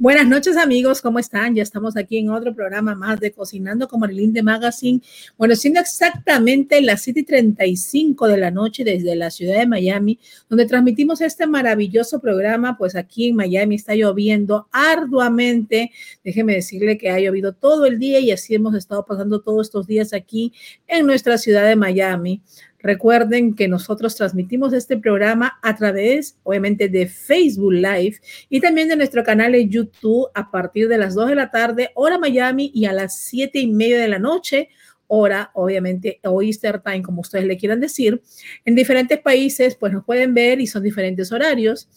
Buenas noches amigos, ¿cómo están? Ya estamos aquí en otro programa más de Cocinando con Marilyn de Magazine. Bueno, siendo exactamente las 7:35 de la noche desde la ciudad de Miami, donde transmitimos este maravilloso programa, pues aquí en Miami está lloviendo arduamente. Déjeme decirle que ha llovido todo el día y así hemos estado pasando todos estos días aquí en nuestra ciudad de Miami. Recuerden que nosotros transmitimos este programa a través, obviamente, de Facebook Live y también de nuestro canal de YouTube a partir de las 2 de la tarde, hora Miami, y a las 7 y media de la noche, hora, obviamente, o Easter Time, como ustedes le quieran decir. En diferentes países, pues nos pueden ver y son diferentes horarios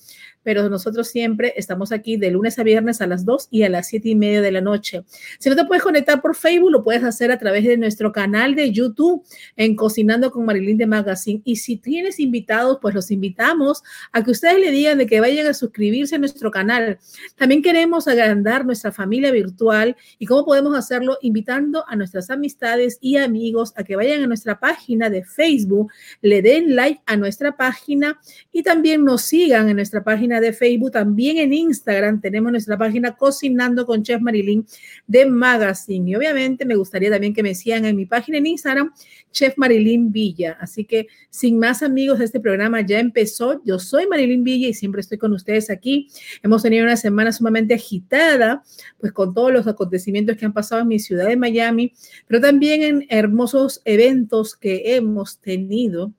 pero nosotros siempre estamos aquí de lunes a viernes a las 2 y a las 7 y media de la noche. Si no te puedes conectar por Facebook, lo puedes hacer a través de nuestro canal de YouTube en Cocinando con Marilyn de Magazine. Y si tienes invitados, pues los invitamos a que ustedes le digan de que vayan a suscribirse a nuestro canal. También queremos agrandar nuestra familia virtual y cómo podemos hacerlo invitando a nuestras amistades y amigos a que vayan a nuestra página de Facebook, le den like a nuestra página y también nos sigan en nuestra página de Facebook, también en Instagram tenemos nuestra página Cocinando con Chef Marilyn de Magazine. Y obviamente me gustaría también que me sigan en mi página en Instagram, Chef Marilyn Villa. Así que sin más amigos, este programa ya empezó. Yo soy Marilyn Villa y siempre estoy con ustedes aquí. Hemos tenido una semana sumamente agitada, pues con todos los acontecimientos que han pasado en mi ciudad de Miami, pero también en hermosos eventos que hemos tenido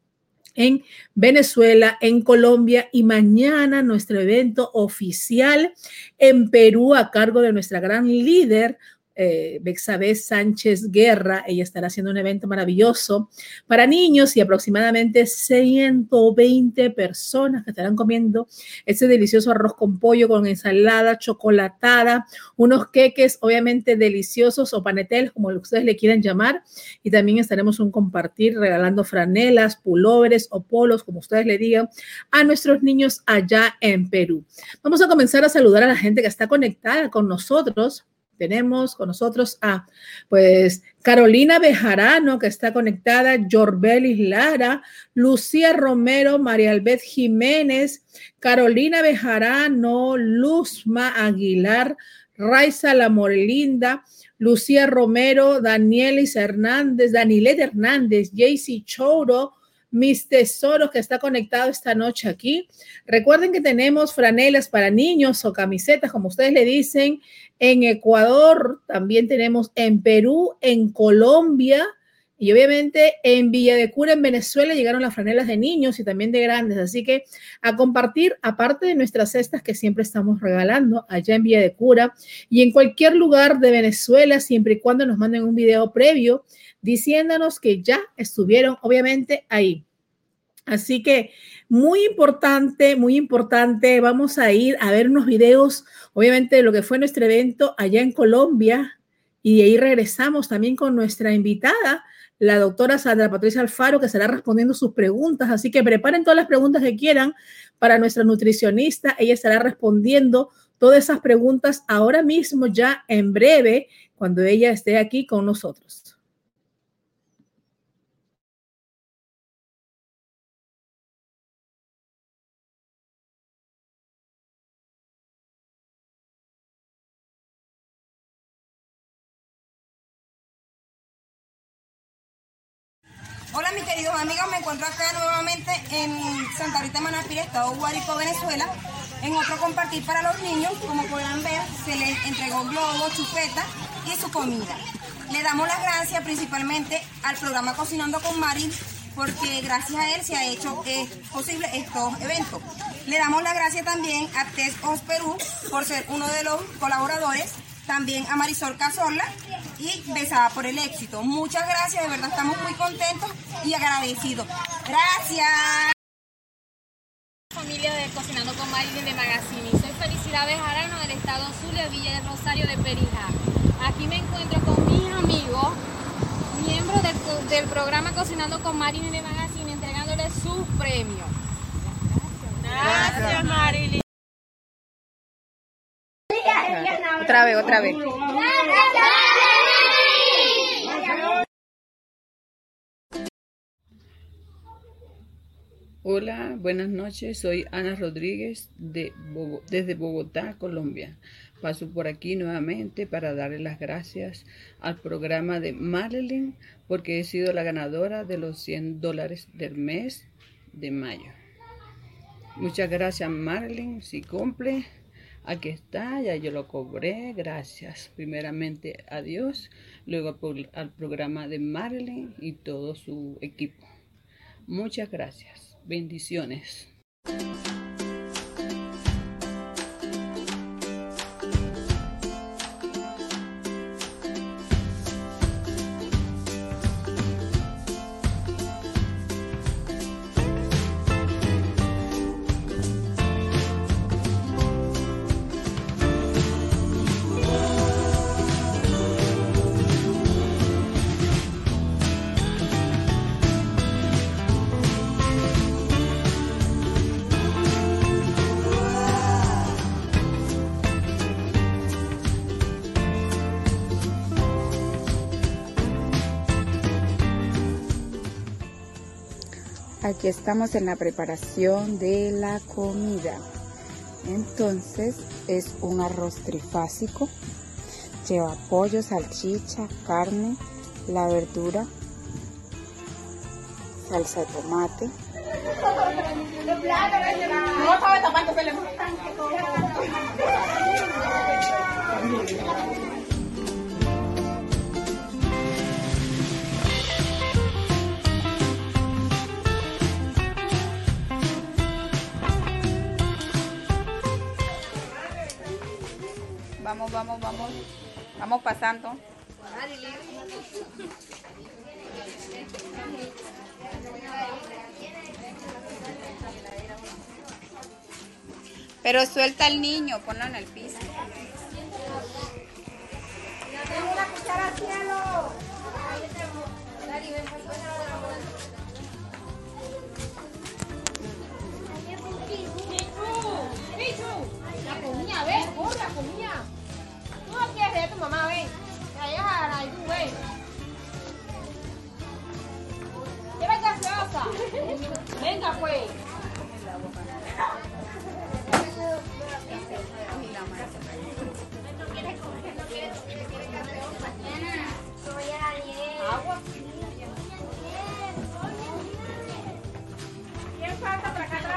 en Venezuela, en Colombia y mañana nuestro evento oficial en Perú a cargo de nuestra gran líder, eh, Bexabé Sánchez Guerra. Ella estará haciendo un evento maravilloso para niños y aproximadamente 120 personas que estarán comiendo ese delicioso arroz con pollo con ensalada chocolatada, unos queques obviamente deliciosos o panetel, como ustedes le quieran llamar. Y también estaremos un compartir regalando franelas, pulóveres o polos, como ustedes le digan, a nuestros niños allá en Perú. Vamos a comenzar a saludar a la gente que está conectada con nosotros tenemos con nosotros a, pues, Carolina Bejarano, que está conectada, Jorbelis Lara, Lucía Romero, María Albet Jiménez, Carolina Bejarano, Luzma Aguilar, Raiza La Morelinda, Lucía Romero, Danielis Hernández, Danilet Hernández, Jaycee Choro, mis tesoros que está conectado esta noche aquí. Recuerden que tenemos franelas para niños o camisetas, como ustedes le dicen, en Ecuador, también tenemos en Perú, en Colombia y obviamente en Villa de Cura, en Venezuela, llegaron las franelas de niños y también de grandes. Así que a compartir, aparte de nuestras cestas que siempre estamos regalando allá en Villa de Cura y en cualquier lugar de Venezuela, siempre y cuando nos manden un video previo diciéndonos que ya estuvieron, obviamente, ahí. Así que muy importante, muy importante. Vamos a ir a ver unos videos, obviamente, de lo que fue nuestro evento allá en Colombia. Y de ahí regresamos también con nuestra invitada, la doctora Sandra Patricia Alfaro, que estará respondiendo sus preguntas. Así que preparen todas las preguntas que quieran para nuestra nutricionista. Ella estará respondiendo todas esas preguntas ahora mismo, ya en breve, cuando ella esté aquí con nosotros. Hola mis queridos amigos, me encuentro acá nuevamente en Santa Rita Manapir, Estado Guárico, Venezuela, en otro compartir para los niños. Como podrán ver, se les entregó globo, chupeta y su comida. Le damos las gracias principalmente al programa Cocinando con Marin, porque gracias a él se ha hecho eh, posible estos eventos. Le damos las gracias también a Test Os Perú por ser uno de los colaboradores también a Marisol Cazorla y besada por el éxito. Muchas gracias, de verdad estamos muy contentos y agradecidos. Gracias. Familia de Cocinando con Marilyn de Magazine. Soy Felicidades Arano del estado Zulia, Villa del Rosario de Perija. Aquí me encuentro con mis amigos, miembros del, del programa Cocinando con Marilyn de Magazine, entregándoles sus premios. Gracias, Marilyn. Otra vez, otra vez. Hola, buenas noches. Soy Ana Rodríguez de desde Bogotá, Colombia, Paso por aquí nuevamente para darle las gracias al programa de Marilyn porque he sido la ganadora de los 100 dólares del mes de mayo. Muchas gracias Marilyn, si cumple. Aquí está, ya yo lo cobré, gracias. Primeramente a Dios, luego al programa de Marilyn y todo su equipo. Muchas gracias. Bendiciones. Aquí estamos en la preparación de la comida. Entonces es un arroz trifásico. Lleva pollo, salchicha, carne, la verdura, salsa de tomate. Vamos, vamos, vamos. Vamos pasando. Pero suelta al niño, ponlo en el piso. La comida, ven, corre la comida. No quieres a tu mamá, ven. La dejas a la tú, ven. Lleva gaseosa. Venga, pues. Agua. ¿Quién falta para acá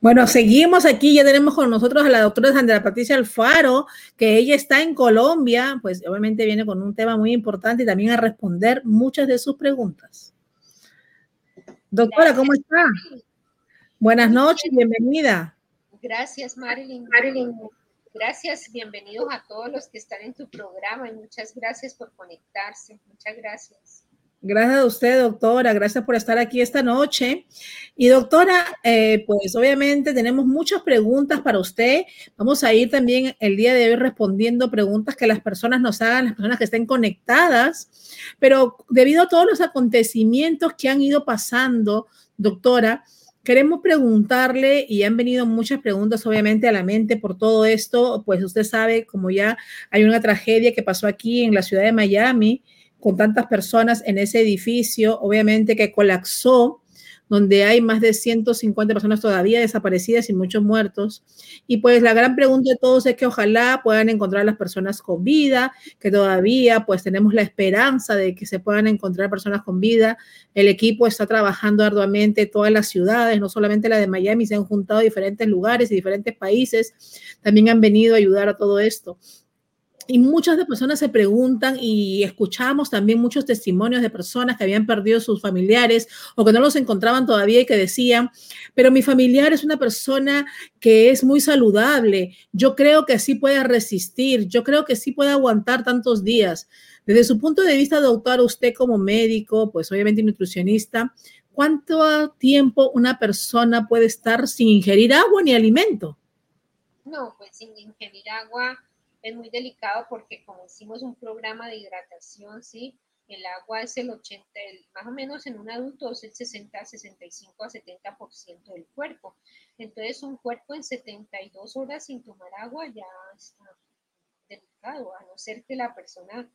Bueno, seguimos aquí, ya tenemos con nosotros a la doctora Sandra Patricia Alfaro, que ella está en Colombia, pues obviamente viene con un tema muy importante y también a responder muchas de sus preguntas. Doctora, ¿cómo está? Buenas noches, bienvenida. Gracias, Marilyn. Marilyn, gracias, bienvenidos a todos los que están en tu programa y muchas gracias por conectarse. Muchas gracias. Gracias a usted, doctora. Gracias por estar aquí esta noche. Y doctora, eh, pues obviamente tenemos muchas preguntas para usted. Vamos a ir también el día de hoy respondiendo preguntas que las personas nos hagan, las personas que estén conectadas. Pero debido a todos los acontecimientos que han ido pasando, doctora, queremos preguntarle, y han venido muchas preguntas obviamente a la mente por todo esto, pues usted sabe, como ya hay una tragedia que pasó aquí en la ciudad de Miami, con tantas personas en ese edificio, obviamente que colapsó, donde hay más de 150 personas todavía desaparecidas y muchos muertos. Y pues la gran pregunta de todos es que ojalá puedan encontrar a las personas con vida, que todavía pues tenemos la esperanza de que se puedan encontrar personas con vida. El equipo está trabajando arduamente todas las ciudades, no solamente la de Miami, se han juntado diferentes lugares y diferentes países, también han venido a ayudar a todo esto. Y muchas de personas se preguntan y escuchamos también muchos testimonios de personas que habían perdido sus familiares o que no los encontraban todavía y que decían, pero mi familiar es una persona que es muy saludable, yo creo que sí puede resistir, yo creo que sí puede aguantar tantos días. Desde su punto de vista, doctor, usted como médico, pues obviamente nutricionista, ¿cuánto tiempo una persona puede estar sin ingerir agua ni alimento? No, pues sin ingerir agua es muy delicado porque como hicimos un programa de hidratación, ¿sí? El agua es el 80, el, más o menos en un adulto es el 60, 65 a 70% del cuerpo. Entonces un cuerpo en 72 horas sin tomar agua ya está delicado, a no ser que la persona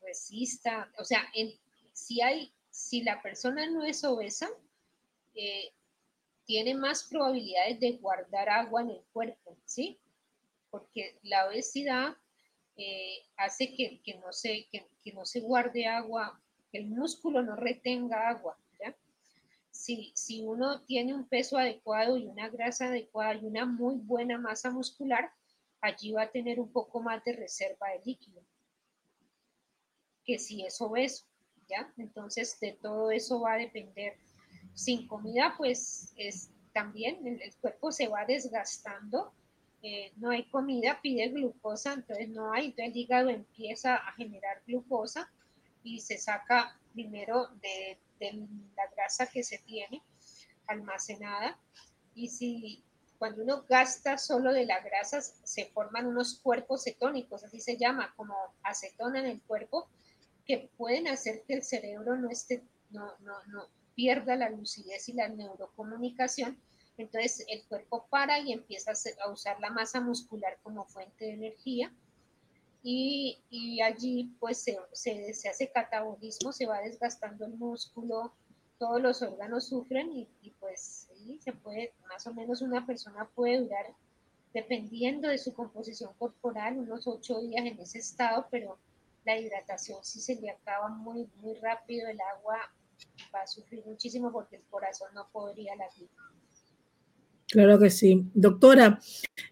resista, o sea, si hay, si la persona no es obesa, eh, tiene más probabilidades de guardar agua en el cuerpo, ¿sí? Porque la obesidad eh, hace que, no se, que, no se guarde agua, que el músculo no retenga agua, ¿ya? Si, si uno tiene un peso adecuado y una grasa adecuada y una muy buena masa muscular, allí va a tener un poco más de reserva de líquido que si es obeso, ¿ya? Entonces, de todo eso va a depender sin comida, pues es también el, cuerpo se va desgastando. Eh, no hay comida, pide glucosa, entonces no hay, entonces el hígado empieza a generar glucosa y se saca primero de, la grasa que se tiene almacenada. Y si cuando uno gasta solo de la grasa, se forman unos cuerpos cetónicos, así se llama, como acetona en el cuerpo, que pueden hacer que el cerebro no esté, no, no, no, pierda la lucidez y la neurocomunicación, entonces el cuerpo para y empieza a usar la masa muscular como fuente de energía y, allí pues se, hace catabolismo, se va desgastando el músculo, todos los órganos sufren y, pues sí, se puede, más o menos una persona puede durar, dependiendo de su composición corporal, unos ocho días en ese estado, pero la hidratación sí se le acaba muy, muy rápido, el agua va a sufrir muchísimo porque el corazón no podría latir. Claro que sí. Doctora,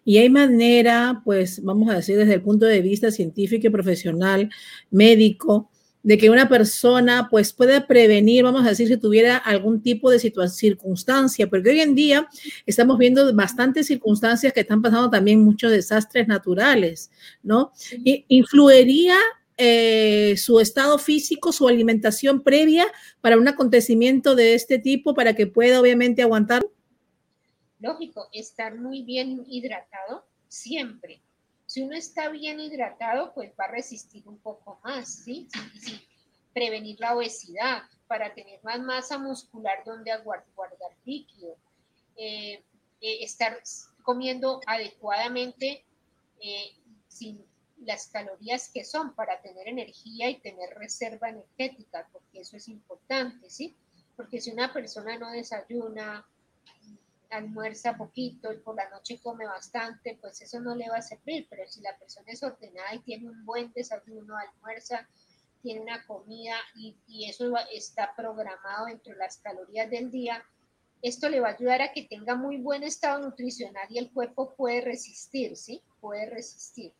y hay manera, pues vamos a decir desde el punto de vista científico y profesional, médico, de que una persona pues puede prevenir, vamos a decir, si tuviera algún tipo de circunstancia, porque hoy en día estamos viendo bastantes circunstancias que están pasando también muchos desastres naturales, ¿no? ¿Influiría eh, su estado físico, su alimentación previa para un acontecimiento de este tipo para que pueda obviamente aguantar? Lógico, estar muy bien hidratado siempre. Si uno está bien hidratado, pues va a resistir un poco más, ¿sí? sí, Prevenir la obesidad para tener más masa muscular donde guardar líquido. Eh, eh, estar comiendo adecuadamente sin las calorías que son para tener energía y tener reserva energética, porque eso es importante, ¿sí? Porque si una persona no desayuna, almuerza poquito y por la noche come bastante, pues eso no le va a servir, pero si la persona es ordenada y tiene un buen desayuno, almuerza, tiene una comida y, y eso está programado dentro de las calorías del día, esto le va a ayudar a que tenga muy buen estado nutricional y el cuerpo puede resistir, ¿sí? Puede resistir.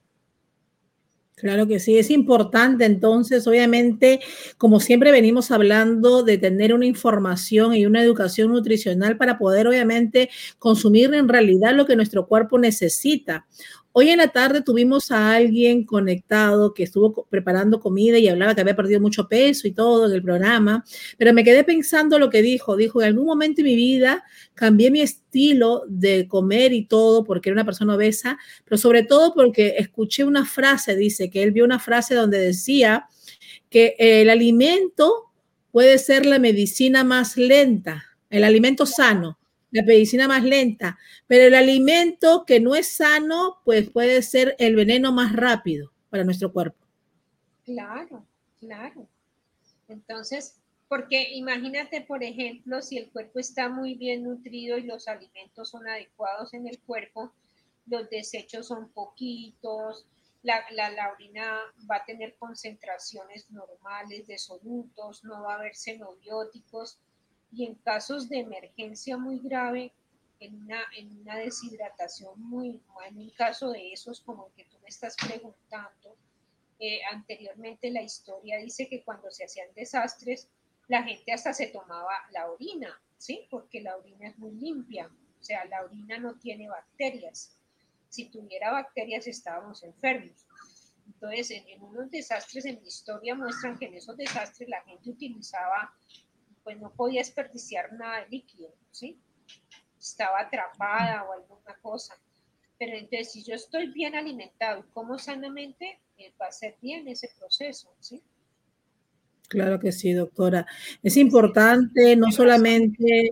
Claro que sí, es importante entonces, obviamente, como siempre venimos hablando de tener una información y una educación nutricional para poder, obviamente, consumir en realidad lo que nuestro cuerpo necesita. Hoy en la tarde tuvimos a alguien conectado que estuvo preparando comida y hablaba que había perdido mucho peso y todo en el programa, pero me quedé pensando lo que dijo. Dijo, en algún momento en mi vida cambié mi estilo de comer y todo porque era una persona obesa, pero sobre todo porque escuché una frase, dice que él vio una frase donde decía que el alimento puede ser la medicina más lenta, el alimento sano la medicina más lenta, pero el alimento que no es sano, pues puede ser el veneno más rápido para nuestro cuerpo. Claro, claro. Entonces, porque imagínate, por ejemplo, si el cuerpo está muy bien nutrido y los alimentos son adecuados en el cuerpo, los desechos son poquitos, la, la, la, orina va a tener concentraciones normales de solutos, no va a haber xenobióticos, y en casos de emergencia muy grave, en una, en una deshidratación muy, en un caso de esos como el que tú me estás preguntando, eh, anteriormente la historia dice que cuando se hacían desastres, la gente hasta se tomaba la orina, ¿sí? Porque la orina es muy limpia, o sea, la orina no tiene bacterias. Si tuviera bacterias estábamos enfermos. Entonces, en, en unos desastres en la historia muestran que en esos desastres la gente utilizaba pues no podía desperdiciar nada de líquido, ¿sí? Estaba atrapada o alguna cosa. Pero entonces, si yo estoy bien alimentado y como sanamente, eh, va a ser bien ese proceso, ¿sí? Claro que sí, doctora. Es importante no solamente...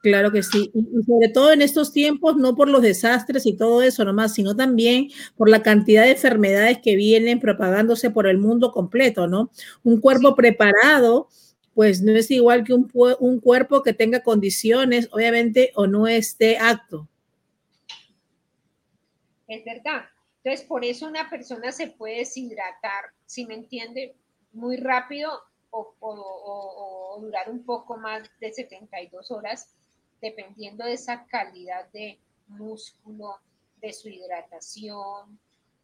Claro que sí, y sobre todo en estos tiempos, no por los desastres y todo eso nomás, sino también por la cantidad de enfermedades que vienen propagándose por el mundo completo, ¿no? Un cuerpo preparado, pues no es igual que un, un cuerpo que tenga condiciones, obviamente, o no esté acto. Es verdad. Entonces, por eso una persona se puede deshidratar, si me entiende, muy rápido o, o, durar un poco más de 72 horas dependiendo de esa calidad de músculo, de su hidratación,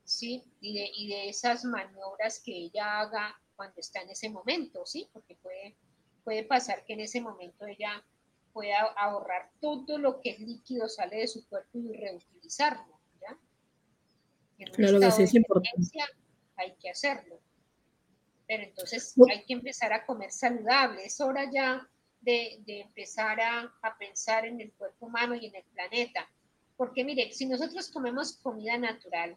¿sí? Y de, y de esas maniobras que ella haga cuando está en ese momento, ¿sí? Porque puede, puede pasar que en ese momento ella pueda ahorrar todo lo que es líquido, sale de su cuerpo y reutilizarlo, ¿ya? claro que sí, es importante. Hay que hacerlo. Pero entonces hay que empezar a comer saludable. Es hora ya de, empezar a, pensar en el cuerpo humano y en el planeta. Porque mire, si nosotros comemos comida natural,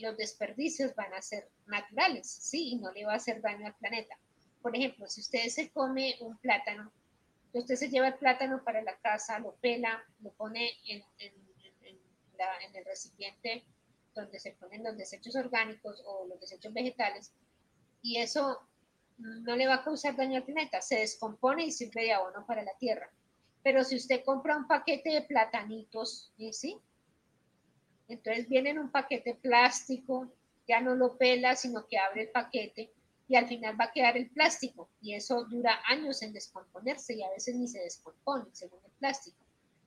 los desperdicios van a ser naturales, ¿sí? Y no le va a hacer daño al planeta. Por ejemplo, si usted se come un plátano, usted se lleva el plátano para la casa, lo pela, lo pone en, en el recipiente donde se ponen los desechos orgánicos o los desechos vegetales, y eso no le va a causar daño al planeta, se descompone y sirve de abono para la tierra. Pero si usted compra un paquete de platanitos, ¿sí? Entonces viene en un paquete plástico, ya no lo pela, sino que abre el paquete y al final va a quedar el plástico y eso dura años en descomponerse y a veces ni se descompone según el plástico.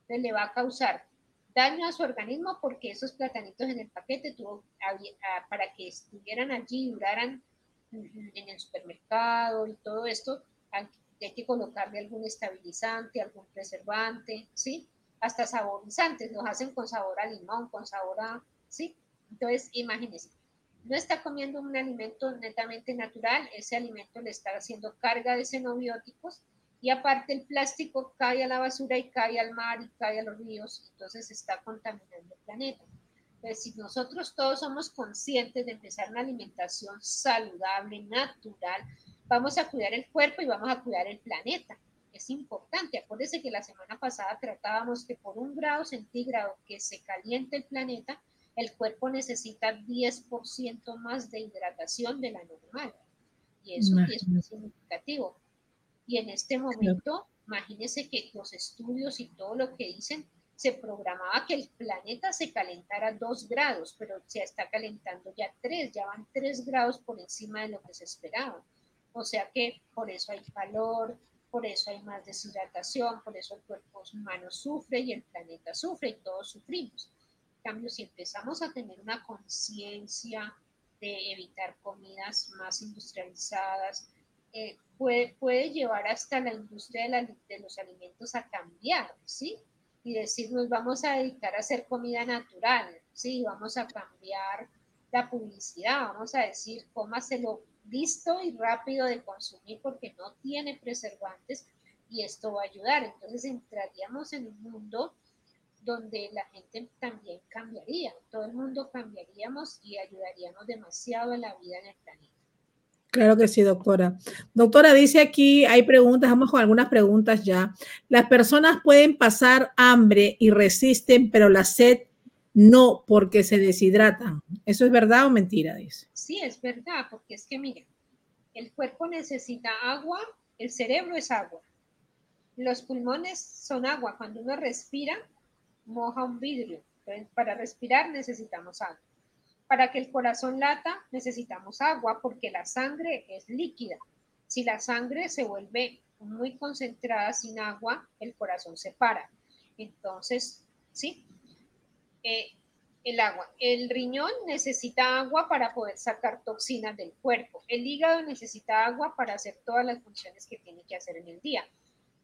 Entonces le va a causar daño a su organismo porque esos platanitos en el paquete tuvo, para que estuvieran allí y duraran en el supermercado y todo esto, hay, que colocarle algún estabilizante, algún preservante, ¿sí? Hasta saborizantes, los hacen con sabor a limón, con sabor a, ¿sí? Entonces, imagínense, no está comiendo un alimento netamente natural, ese alimento le está haciendo carga de xenobióticos y aparte el plástico cae a la basura y cae al mar y cae a los ríos, entonces está contaminando el planeta. Pues si nosotros todos somos conscientes de empezar una alimentación saludable, natural, vamos a cuidar el cuerpo y vamos a cuidar el planeta. Es importante. Acuérdense que la semana pasada tratábamos que por un grado centígrado que se caliente el planeta, el cuerpo necesita 10% más de hidratación de la normal. Y eso es muy significativo. Y en este momento, imagínense que los estudios y todo lo que dicen se programaba que el planeta se calentara dos grados, pero se está calentando ya tres, ya van tres grados por encima de lo que se esperaba. O sea que por eso hay calor, por eso hay más deshidratación, por eso el cuerpo humano sufre y el planeta sufre y todos sufrimos. En cambio, si empezamos a tener una conciencia de evitar comidas más industrializadas, eh, puede, puede llevar hasta la industria de, de los alimentos a cambiar, ¿sí? y decir, nos vamos a dedicar a hacer comida natural, ¿sí? Vamos a cambiar la publicidad, vamos a decir, cómaselo listo y rápido de consumir porque no tiene preservantes y esto va a ayudar. Entonces entraríamos en un mundo donde la gente también cambiaría, todo el mundo cambiaríamos y ayudaríamos demasiado a la vida en el planeta. Claro que sí, doctora. Doctora, dice aquí, hay preguntas, vamos con algunas preguntas ya. Las personas pueden pasar hambre y resisten, pero la sed no, porque se deshidratan. ¿Eso es verdad o mentira? Dice. Sí, es verdad, porque es que, miren, el cuerpo necesita agua, el cerebro es agua. Los pulmones son agua. Cuando uno respira, moja un vidrio. para respirar necesitamos agua. Para que el corazón lata necesitamos agua porque la sangre es líquida. Si la sangre se vuelve muy concentrada sin agua, el corazón se para. Entonces, ¿sí? Eh, el agua. El riñón necesita agua para poder sacar toxinas del cuerpo. El hígado necesita agua para hacer todas las funciones que tiene que hacer en el día.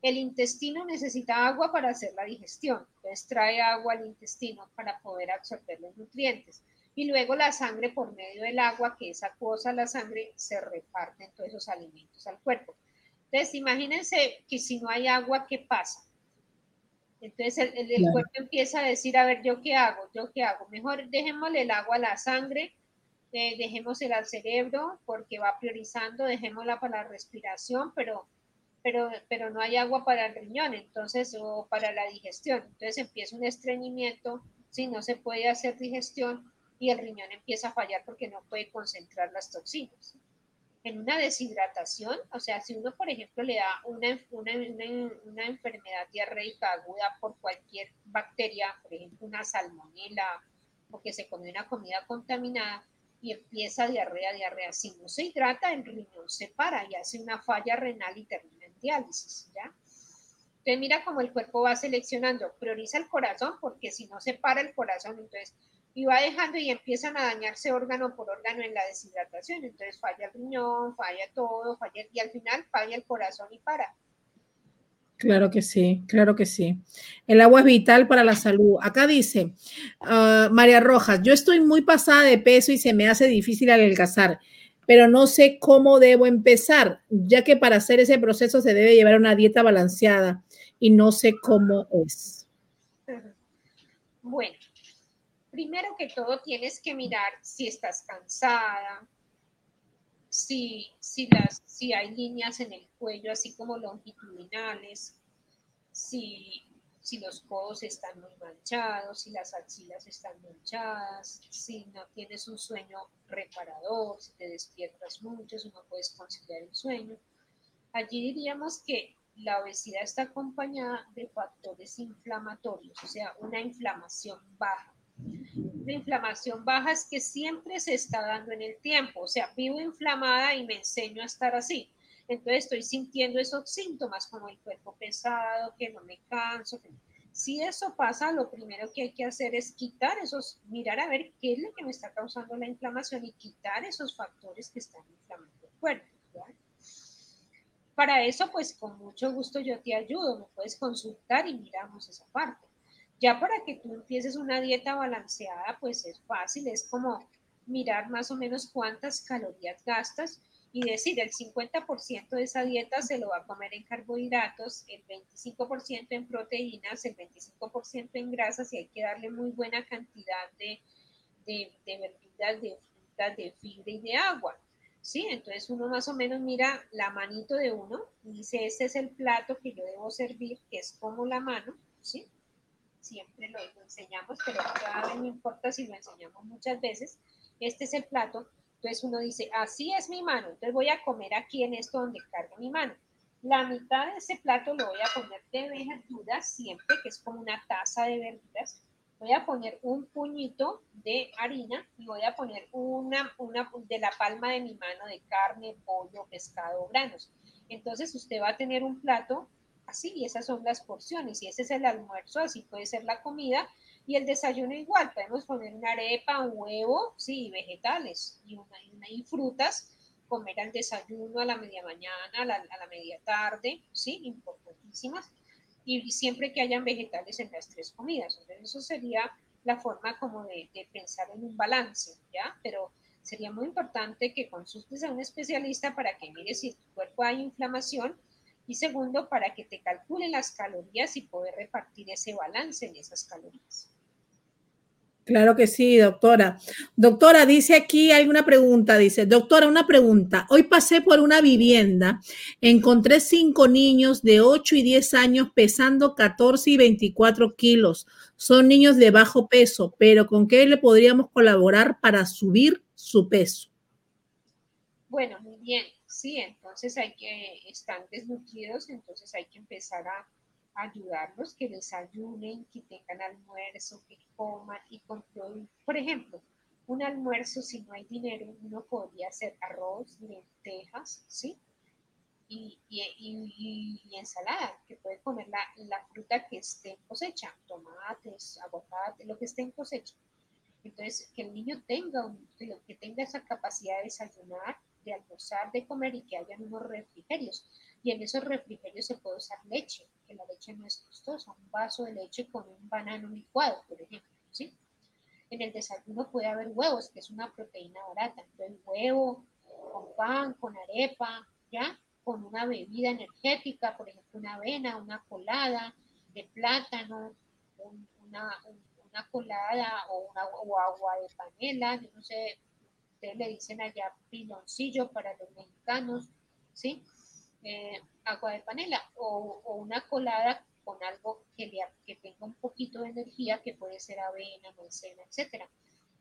El intestino necesita agua para hacer la digestión. Entonces trae agua al intestino para poder absorber los nutrientes y luego la sangre por medio del agua, que es acuosa la sangre, se reparte en todos esos alimentos al cuerpo. Entonces, imagínense que si no hay agua, ¿qué pasa? Entonces el, cuerpo empieza a decir, a ver, ¿yo qué hago? ¿Yo qué hago? Mejor dejémosle el agua a la sangre, eh, dejémosela al cerebro porque va priorizando, dejémosla para la respiración, pero pero, pero no hay agua para el riñón, entonces, o para la digestión. Entonces empieza un estreñimiento, si no se puede hacer digestión y el riñón empieza a fallar porque no puede concentrar las toxinas. En una deshidratación, o sea, si uno, por ejemplo, le da una, una, una, enfermedad diarreica aguda por cualquier bacteria, por ejemplo, una salmonela, porque se come una comida contaminada, y empieza diarrea, diarrea. Si no se hidrata, el riñón se para y hace una falla renal y termina en diálisis, ¿ya? Entonces mira cómo el cuerpo va seleccionando, prioriza el corazón porque si no se para el corazón, entonces y va dejando y empiezan a dañarse órgano por órgano en la deshidratación. Entonces falla el riñón, falla todo, falla y al final falla el corazón y para. Claro que sí, claro que sí. El agua es vital para la salud. Acá dice ah, María Rojas, yo estoy muy pasada de peso y se me hace difícil adelgazar, pero no sé cómo debo empezar, ya que para hacer ese proceso se debe llevar una dieta balanceada y no sé cómo es. Bueno, primero que todo tienes que mirar si estás cansada, si, si, las, si hay líneas en el cuello, así como longitudinales, si, si los codos están muy manchados, si las axilas están manchadas, si no tienes un sueño reparador, si te despiertas mucho, si no puedes conciliar el sueño. Allí diríamos que la obesidad está acompañada de factores inflamatorios, o sea, una inflamación baja la inflamación baja es que siempre se está dando en el tiempo, o sea, vivo inflamada y me enseño a estar así. Entonces estoy sintiendo esos síntomas como el cuerpo pesado, que no me canso. Si eso pasa, lo primero que hay que hacer es quitar esos, mirar a ver qué es lo que me está causando la inflamación y quitar esos factores que están inflamando el cuerpo. Para eso, pues con mucho gusto yo te ayudo, me puedes consultar y miramos esa parte. Ya para que tú empieces una dieta balanceada, pues es fácil, es como mirar más o menos cuántas calorías gastas y decir el 50% de esa dieta se lo va a comer en carbohidratos, el 25% en proteínas, el 25% en grasas y hay que darle muy buena cantidad de, de, de verduras, de frutas, de fibra y de agua. ¿Sí? Entonces uno más o menos mira la manito de uno y dice, este es el plato que yo debo servir, que es como la mano, ¿sí? Siempre lo, enseñamos, pero cada vez no importa si lo enseñamos muchas veces. Este es el plato. Entonces uno dice, así es mi mano. Entonces voy a comer aquí en esto donde cargo mi mano. La mitad de ese plato lo voy a poner de verduras siempre, que es como una taza de verduras. Voy a poner un puñito de harina y voy a poner una, una de la palma de mi mano de carne, pollo, pescado, granos. Entonces usted va a tener un plato así, y esas son las porciones, y ese es el almuerzo, así puede ser la comida, y el desayuno igual, podemos poner una arepa, un huevo, sí, vegetales, y, una, y frutas, comer al desayuno, a la media mañana, a la, a la media tarde, sí, importantísimas, y, siempre que hayan vegetales en las tres comidas, entonces eso sería la forma como de, de pensar en un balance, ¿ya? Pero sería muy importante que consultes a un especialista para que mire si tu cuerpo hay inflamación, y segundo, para que te calcule las calorías y poder repartir ese balance en esas calorías. Claro que sí, doctora. Doctora, dice aquí, hay una pregunta, dice, doctora, una pregunta. Hoy pasé por una vivienda, encontré cinco niños de 8 y 10 años pesando 14 y 24 kilos. Son niños de bajo peso, pero ¿con qué le podríamos colaborar para subir su peso? Bueno, muy bien sí, entonces hay que, están desnutridos, entonces hay que empezar a ayudarlos, que desayunen, que tengan almuerzo, que coman y con Por ejemplo, un almuerzo, si no hay dinero, uno podría hacer arroz, lentejas, ¿sí? Y, y, y, ensalada, que puede comer la, la, fruta que esté en cosecha, tomates, aguacate, lo que esté en cosecha. Entonces, que el niño tenga, que tenga esa capacidad de desayunar, de almorzar, de comer y que hayan unos refrigerios. Y en esos refrigerios se puede usar leche, que la leche no es costosa, un vaso de leche con un banano licuado, por ejemplo, ¿sí? En el desayuno puede haber huevos, que es una proteína barata, entonces huevo con pan, con arepa, ¿ya? Con una bebida energética, por ejemplo, una avena, una colada de plátano, una, colada o, o agua de panela, yo no sé, le dicen allá piloncillo para los mexicanos, ¿sí? eh, agua de panela o, o, una colada con algo que, le, que tenga un poquito de energía, que puede ser avena, maicena, etcétera.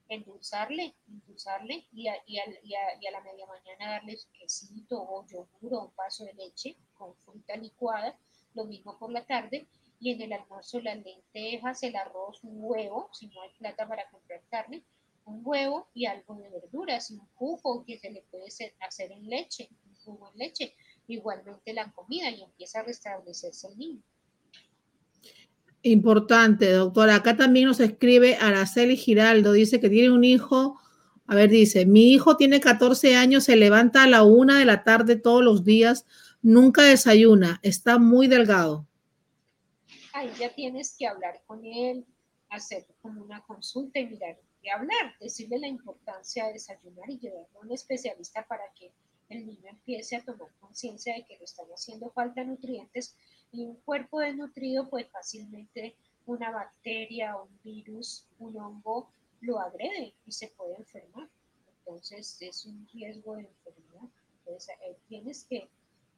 Endulzarle, endulzarle y a, y, a, y, a, y a, la media mañana darle quesito o yogur o un vaso de leche con fruta licuada, lo mismo por la tarde y en el almuerzo las lentejas, el arroz, un huevo, si no hay plata para comprar carne, un huevo y algo de verduras y un jugo que se le puede hacer en leche, un jugo en leche, igualmente la comida y empieza a restablecerse el niño. Importante, doctora. Acá también nos escribe Araceli Giraldo, dice que tiene un hijo, a ver, dice, mi hijo tiene 14 años, se levanta a la una de la tarde todos los días, nunca desayuna, está muy delgado. Ahí ya tienes que hablar con él, hacer como una consulta y mirar hablar, decirle la importancia de desayunar y llevarlo a un especialista para que el niño empiece a tomar conciencia de que le están haciendo falta nutrientes y un cuerpo desnutrido, pues fácilmente una bacteria, un virus, un hongo lo agrede y se puede enfermar. Entonces es un riesgo de enfermedad. Entonces eh, tienes que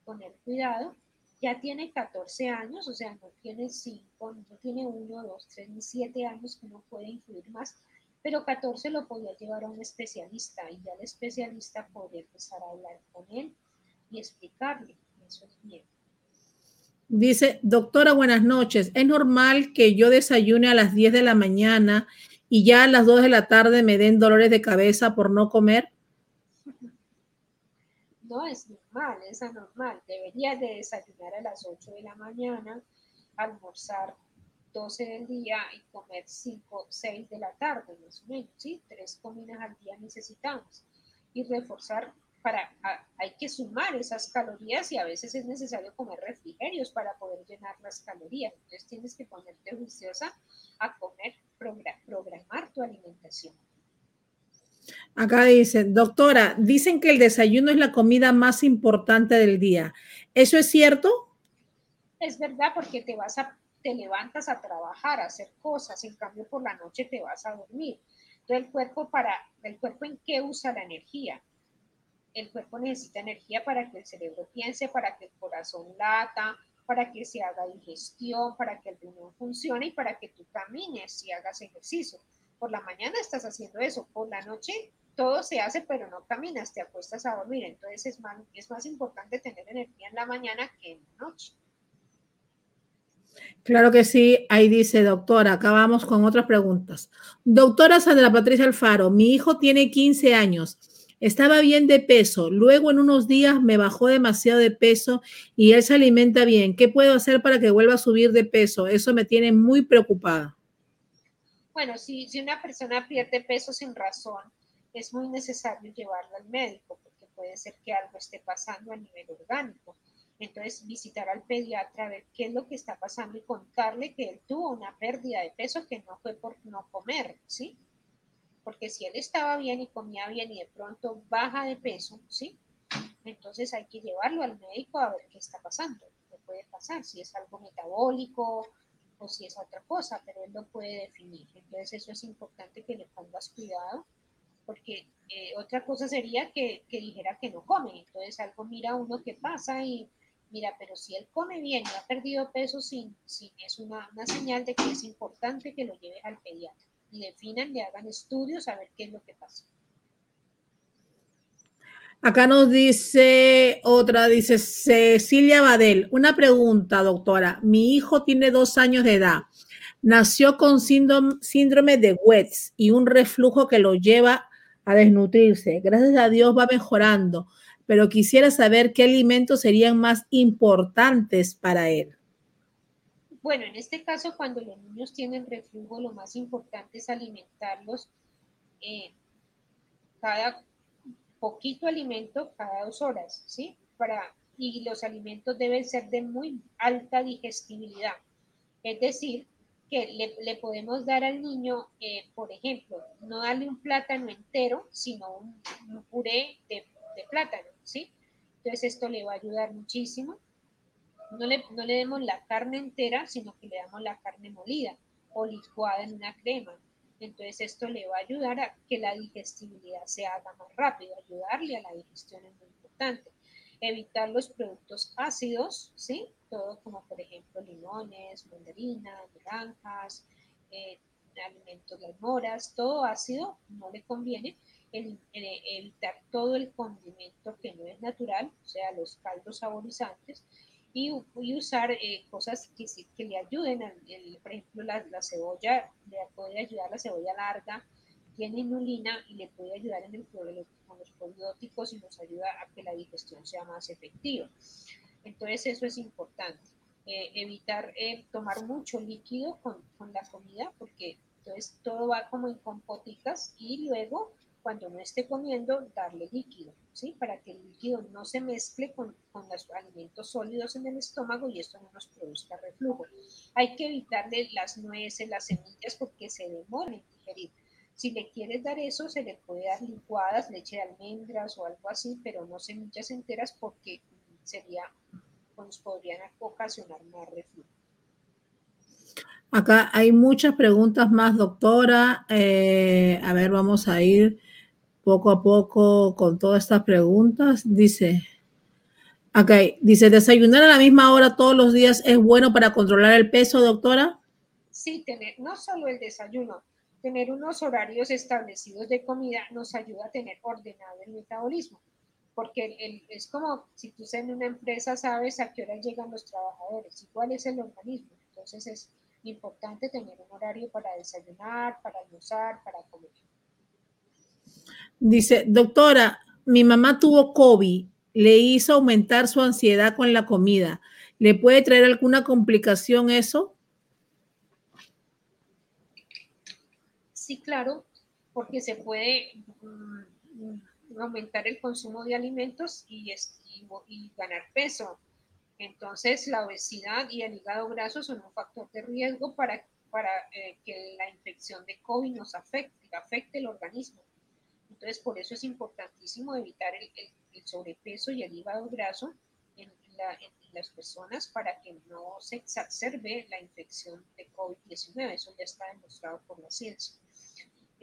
poner cuidado. Ya tiene 14 años, o sea, no tiene 5, no tiene 1, 2, 3 ni 7 años que no puede influir más, pero 14 lo podía llevar a un especialista y ya el especialista podría empezar a hablar con él y explicarle. Eso es bien. Dice, doctora, buenas noches. ¿Es normal que yo desayune a las 10 de la mañana y ya a las 2 de la tarde me den dolores de cabeza por no comer? No es normal, es anormal. Deberías de desayunar a las 8 de la mañana, almorzar 12 del día y comer 5, 6 de la tarde, más o menos, ¿sí? Tres comidas al día necesitamos. Y reforzar para, hay que sumar esas calorías y a veces es necesario comer refrigerios para poder llenar las calorías. Entonces tienes que ponerte juiciosa a comer, programar tu alimentación. Acá dice, doctora, dicen que el desayuno es la comida más importante del día. ¿Eso es cierto? Es verdad porque te vas a, te levantas a trabajar, a hacer cosas, en cambio por la noche te vas a dormir. Entonces el cuerpo para, el cuerpo en qué usa la energía? el cuerpo necesita energía para que el cerebro piense, para que el corazón lata, para que se haga digestión, para que el riñón funcione y para que tú camines y hagas ejercicio. Por la mañana estás haciendo eso, por la noche todo se hace, pero no caminas, te acuestas a dormir. Entonces es más, es más importante tener energía en la mañana que en la noche. Claro que sí, ahí dice, doctora, acá vamos con otras preguntas. Doctora Sandra Patricia Alfaro, mi hijo tiene 15 años estaba bien de peso, luego en unos días me bajó demasiado de peso y él se alimenta bien. ¿Qué puedo hacer para que vuelva a subir de peso? Eso me tiene muy preocupada. Bueno, si, si una persona pierde peso sin razón, es muy necesario llevarlo al médico porque puede ser que algo esté pasando a nivel orgánico. Entonces, visitar al pediatra, ver qué es lo que está pasando y contarle que él tuvo una pérdida de peso que no fue por no comer, ¿sí? porque si él estaba bien y comía bien y de pronto baja de peso, ¿sí? Entonces hay que llevarlo al médico a ver qué está pasando, qué puede pasar, si es algo metabólico o si es otra cosa, pero él lo puede definir. Entonces eso es importante que le pongas cuidado, porque eh, otra cosa sería que, que, dijera que no come. Entonces algo mira uno que pasa y mira, pero si él come bien y ha perdido peso, sin, sin, es una, una señal de que es importante que lo lleves al pediatra y definan, le hagan estudios a ver qué es lo que pasa. Acá nos dice otra, dice Cecilia Badel. Una pregunta, doctora. Mi hijo tiene dos años de edad. Nació con síndrome de Wets y un reflujo que lo lleva a desnutrirse. Gracias a Dios va mejorando, pero quisiera saber qué alimentos serían más importantes para él. Bueno, en este caso, cuando los niños tienen reflujo, lo más importante es alimentarlos eh, cada poquito alimento cada dos horas, ¿sí? Para, y los alimentos deben ser de muy alta digestibilidad. Es decir, que le, podemos dar al niño, eh, por ejemplo, no darle un plátano entero, sino un, puré de, de plátano, ¿sí? Entonces esto le va a ayudar muchísimo no le, no le demos la carne entera, sino que le damos la carne molida o licuada en una crema. Entonces esto le va a ayudar a que la digestibilidad se haga más rápido, ayudarle a la digestión es muy importante. evitar los productos ácidos, ¿sí? Todo como por ejemplo limones, mandarinas, naranjas, eh, alimentos, las moras, todo ácido no le conviene. evitar todo el condimento que no es natural, o sea, los caldos saborizantes, y, usar eh, cosas que, que, le ayuden, por ejemplo, la, la, cebolla, le puede ayudar la cebolla larga, tiene inulina y le puede ayudar en el, con los probióticos y nos ayuda a que la digestión sea más efectiva. Entonces eso es importante. Eh, evitar eh, tomar mucho líquido con, con, la comida porque entonces todo va como en compoticas y luego cuando no esté comiendo darle líquido, ¿sí? Para que el líquido no se mezcle con, con los alimentos sólidos en el estómago y esto no nos produzca reflujo. Hay que evitarle las nueces, las semillas porque se demoran en digerir. Si le quieres dar eso, se le puede dar licuadas, leche de almendras o algo así, pero no semillas enteras porque sería, pues podrían ocasionar más reflujo. Acá hay muchas preguntas más, doctora. Eh, a ver, vamos a ir poco a poco con todas estas preguntas. Dice, ok, dice, desayunar a la misma hora todos los días es bueno para controlar el peso, doctora. Sí, tener no solo el desayuno, tener unos horarios establecidos de comida nos ayuda a tener ordenado el metabolismo, porque es como si tú en una empresa sabes a qué hora llegan los trabajadores y cuál es el organismo. Entonces es importante tener un horario para desayunar, para almorzar, para comer. Dice, doctora, mi mamá tuvo COVID, le hizo aumentar su ansiedad con la comida. ¿Le puede traer alguna complicación eso? Sí, claro, porque se puede mm, aumentar el consumo de alimentos y, y, ganar peso. Entonces, la obesidad y el hígado graso son un factor de riesgo para, para eh, que la infección de COVID nos afecte, afecte el organismo. Entonces, por eso es importantísimo evitar el, sobrepeso y el hígado graso en, en, las personas para que no se exacerbe la infección de COVID-19. Eso ya está demostrado por la ciencia.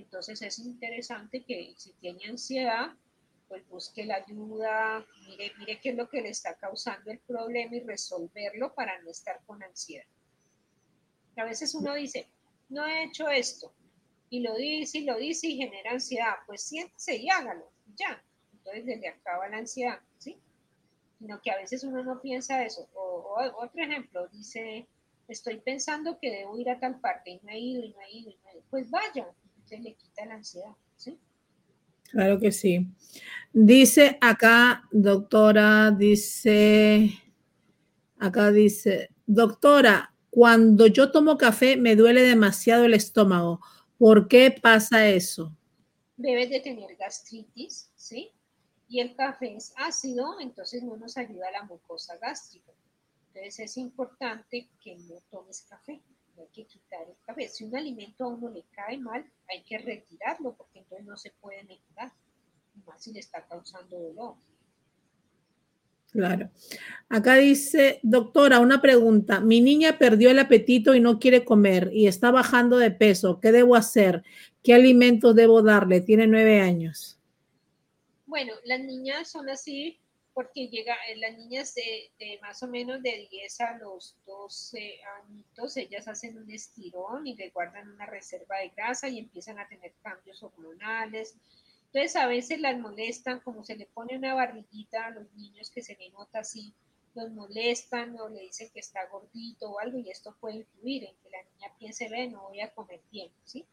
Entonces es interesante que si tiene ansiedad, pues busque la ayuda, mire, mire qué es lo que le está causando el problema y resolverlo para no estar con ansiedad. A veces uno dice, no he hecho esto, y lo dice y lo dice y genera ansiedad, pues siéntese y hágalo, ya. Entonces le acaba la ansiedad, ¿sí? Sino que a veces uno no piensa eso. O, otro ejemplo, dice, estoy pensando que debo ir a tal parte y no he ido y no he ido y no he ido. Pues vaya, le quita la ansiedad, ¿sí? Claro que sí. Dice acá, doctora, dice, acá dice, doctora, cuando yo tomo café me duele demasiado el estómago. ¿Por qué pasa eso? Debes de tener gastritis, ¿sí? Y el café es ácido, entonces no nos ayuda a la mucosa gástrica. Entonces es importante que no tomes café hay que quitar el café. Si un alimento a uno le cae mal, hay que retirarlo porque entonces no se puede mejorar, más si le está causando dolor. Claro. Acá dice, doctora, una pregunta. Mi niña perdió el apetito y no quiere comer y está bajando de peso. ¿Qué debo hacer? ¿Qué alimentos debo darle? Tiene nueve años. Bueno, las niñas son así porque llega, eh, las niñas de, más o menos de 10 a los 12 añitos, ellas hacen un estirón y le guardan una reserva de grasa y empiezan a tener cambios hormonales. Entonces a veces las molestan, como se le pone una barriguita a los niños que se le nota así, los molestan o le dicen que está gordito o algo y esto puede influir en que la niña piense, ve, no voy a comer bien, ¿sí?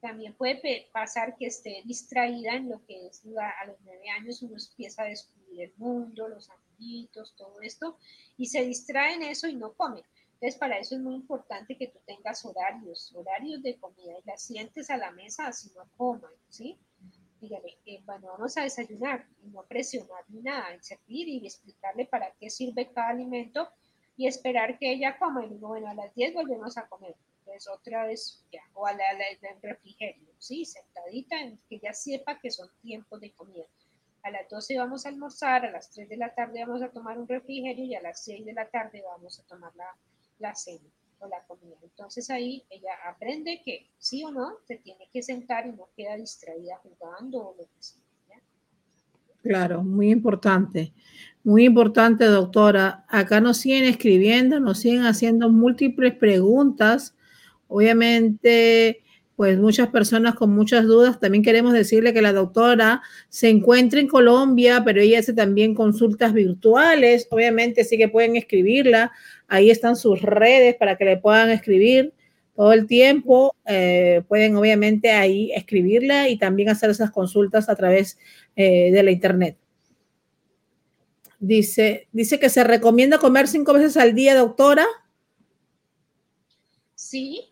También puede pasar que esté distraída en lo que es a los nueve años, uno empieza a descubrir el mundo, los amiguitos, todo esto, y se distrae en eso y no come. Entonces, para eso es muy importante que tú tengas horarios, horarios de comida y la sientes a la mesa así no coman, ¿sí? Dígale, eh, bueno, vamos a desayunar y no presionar ni nada, en servir y explicarle para qué sirve cada alimento y esperar que ella coma. Y digo, bueno, a las 10 volvemos a comer otra vez ya, o a la, del refrigerio, ¿sí? Sentadita, en que ya sepa que son tiempos de comida. A las 12 vamos a almorzar, a las 3 de la tarde vamos a tomar un refrigerio y a las 6 de la tarde vamos a tomar la, la cena o la comida. Entonces ahí ella aprende que sí o no se tiene que sentar y no queda distraída jugando o lo que sea. Claro, muy importante. Muy importante, doctora. Acá nos siguen escribiendo, nos siguen haciendo múltiples preguntas. Obviamente, pues muchas personas con muchas dudas. También queremos decirle que la doctora se encuentra en Colombia, pero ella hace también consultas virtuales. Obviamente sí que pueden escribirla. Ahí están sus redes para que le puedan escribir todo el tiempo. Eh, pueden obviamente ahí escribirla y también hacer esas consultas a través eh, de la internet. Dice, dice que se recomienda comer cinco veces al día, doctora. Sí,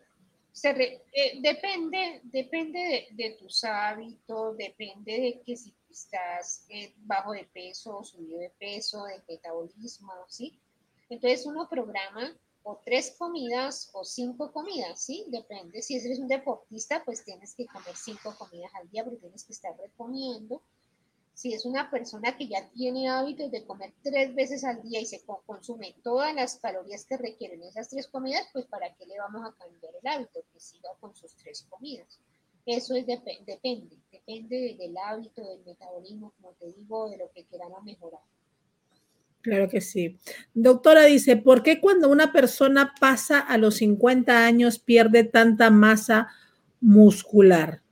se eh, depende, depende de, tus hábitos, depende de que si estás eh, bajo de peso, subido de peso, de metabolismo, ¿sí? Entonces uno programa o tres comidas o cinco comidas, ¿sí? Depende. Si eres un deportista, pues tienes que comer cinco comidas al día, porque tienes que estar reponiendo si es una persona que ya tiene hábitos de comer tres veces al día y se consume todas las calorías que requieren esas tres comidas, pues ¿para qué le vamos a cambiar el hábito? Que siga con sus tres comidas. Eso es depende, depende del hábito, del metabolismo, como te digo, de lo que queramos mejorar. Claro que sí. Doctora dice, ¿por qué cuando una persona pasa a los 50 años pierde tanta masa muscular?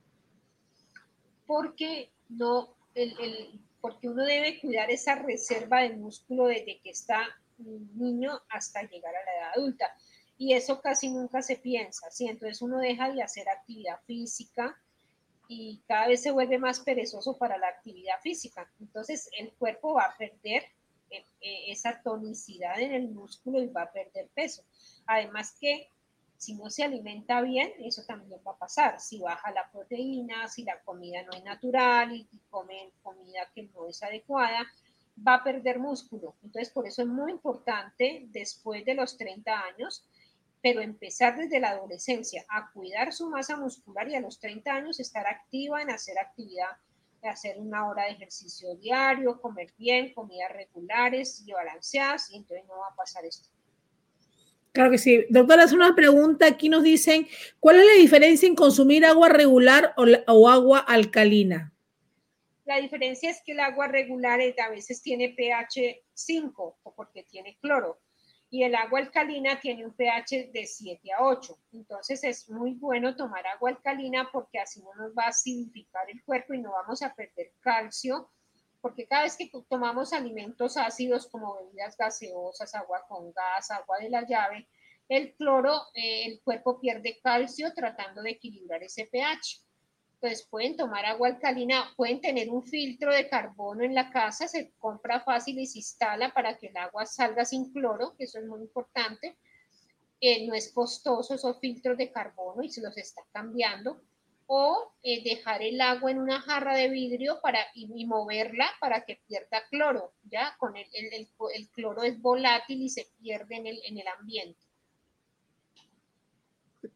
Porque no el, porque uno debe cuidar esa reserva de músculo desde que está niño hasta llegar a la edad adulta. Y eso casi nunca se piensa, ¿sí? Entonces uno deja de hacer actividad física y cada vez se vuelve más perezoso para la actividad física. Entonces el cuerpo va a perder eh, eh, esa tonicidad en el músculo y va a perder peso. Además que si no se alimenta bien, eso también va a pasar. Si baja la proteína, si la comida no es natural y comen comida que no es adecuada, va a perder músculo. Entonces, por eso es muy importante después de los 30 años, pero empezar desde la adolescencia a cuidar su masa muscular y a los 30 años estar activa en hacer actividad, hacer una hora de ejercicio diario, comer bien, comidas regulares y balanceadas, y entonces no va a pasar esto. Claro que sí. Doctora, es una pregunta. Aquí nos dicen, ¿cuál es la diferencia en consumir agua regular o, agua alcalina? La diferencia es que el agua regular a veces tiene pH 5 o porque tiene cloro y el agua alcalina tiene un pH de 7 a 8. Entonces es muy bueno tomar agua alcalina porque así no nos va a acidificar el cuerpo y no vamos a perder calcio porque cada vez que tomamos alimentos ácidos como bebidas gaseosas, agua con gas, agua de la llave, el cloro, eh, el cuerpo pierde calcio tratando de equilibrar ese pH. Entonces pueden tomar agua alcalina, pueden tener un filtro de carbono en la casa, se compra fácil y se instala para que el agua salga sin cloro, que eso es muy importante. Eh, no es costoso esos filtros de carbono y se los está cambiando o eh, dejar el agua en una jarra de vidrio para, y, moverla para que pierda cloro, ¿ya? Con el, el, el, cloro es volátil y se pierde en el, en el ambiente.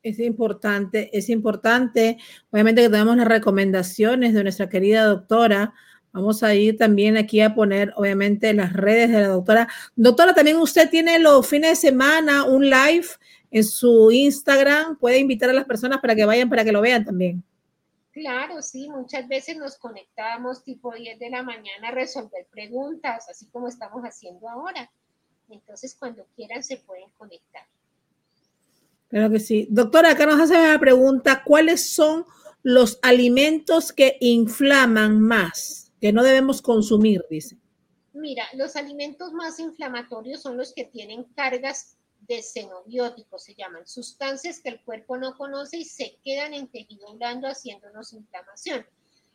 Es importante, es importante. Obviamente que tenemos las recomendaciones de nuestra querida doctora. Vamos a ir también aquí a poner, obviamente, las redes de la doctora. Doctora, también usted tiene los fines de semana un live en su Instagram. Puede invitar a las personas para que vayan, para que lo vean también. Claro, sí, muchas veces nos conectamos tipo 10 de la mañana a resolver preguntas, así como estamos haciendo ahora. Entonces, cuando quieran, se pueden conectar. Claro que sí. Doctora, acá nos hace una pregunta, ¿cuáles son los alimentos que inflaman más, que no debemos consumir, dice? Mira, los alimentos más inflamatorios son los que tienen cargas de xenobióticos, se llaman sustancias que el cuerpo no conoce y se quedan en tejido blando haciéndonos inflamación.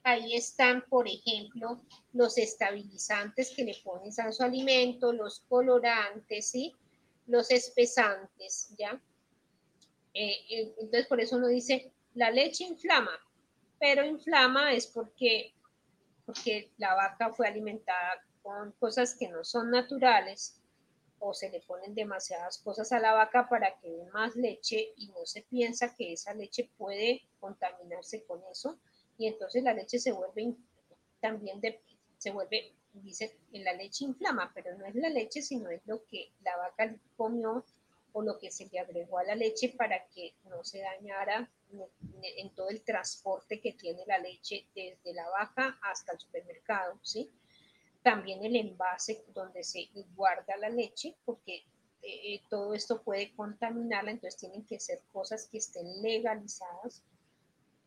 Ahí están, por ejemplo, los estabilizantes que le pones a su alimento, los colorantes, ¿sí? los espesantes, ¿ya? Eh, eh, entonces, por eso uno dice, la leche inflama, pero inflama es porque, porque la vaca fue alimentada con cosas que no son naturales o se le ponen demasiadas cosas a la vaca para que dé más leche y no se piensa que esa leche puede contaminarse con eso y entonces la leche se vuelve también de, se vuelve dice en la leche inflama pero no es la leche sino es lo que la vaca comió o lo que se le agregó a la leche para que no se dañara en todo el transporte que tiene la leche desde la vaca hasta el supermercado, ¿sí? También el envase donde se guarda la leche, porque eh, todo esto puede contaminarla, entonces tienen que ser cosas que estén legalizadas,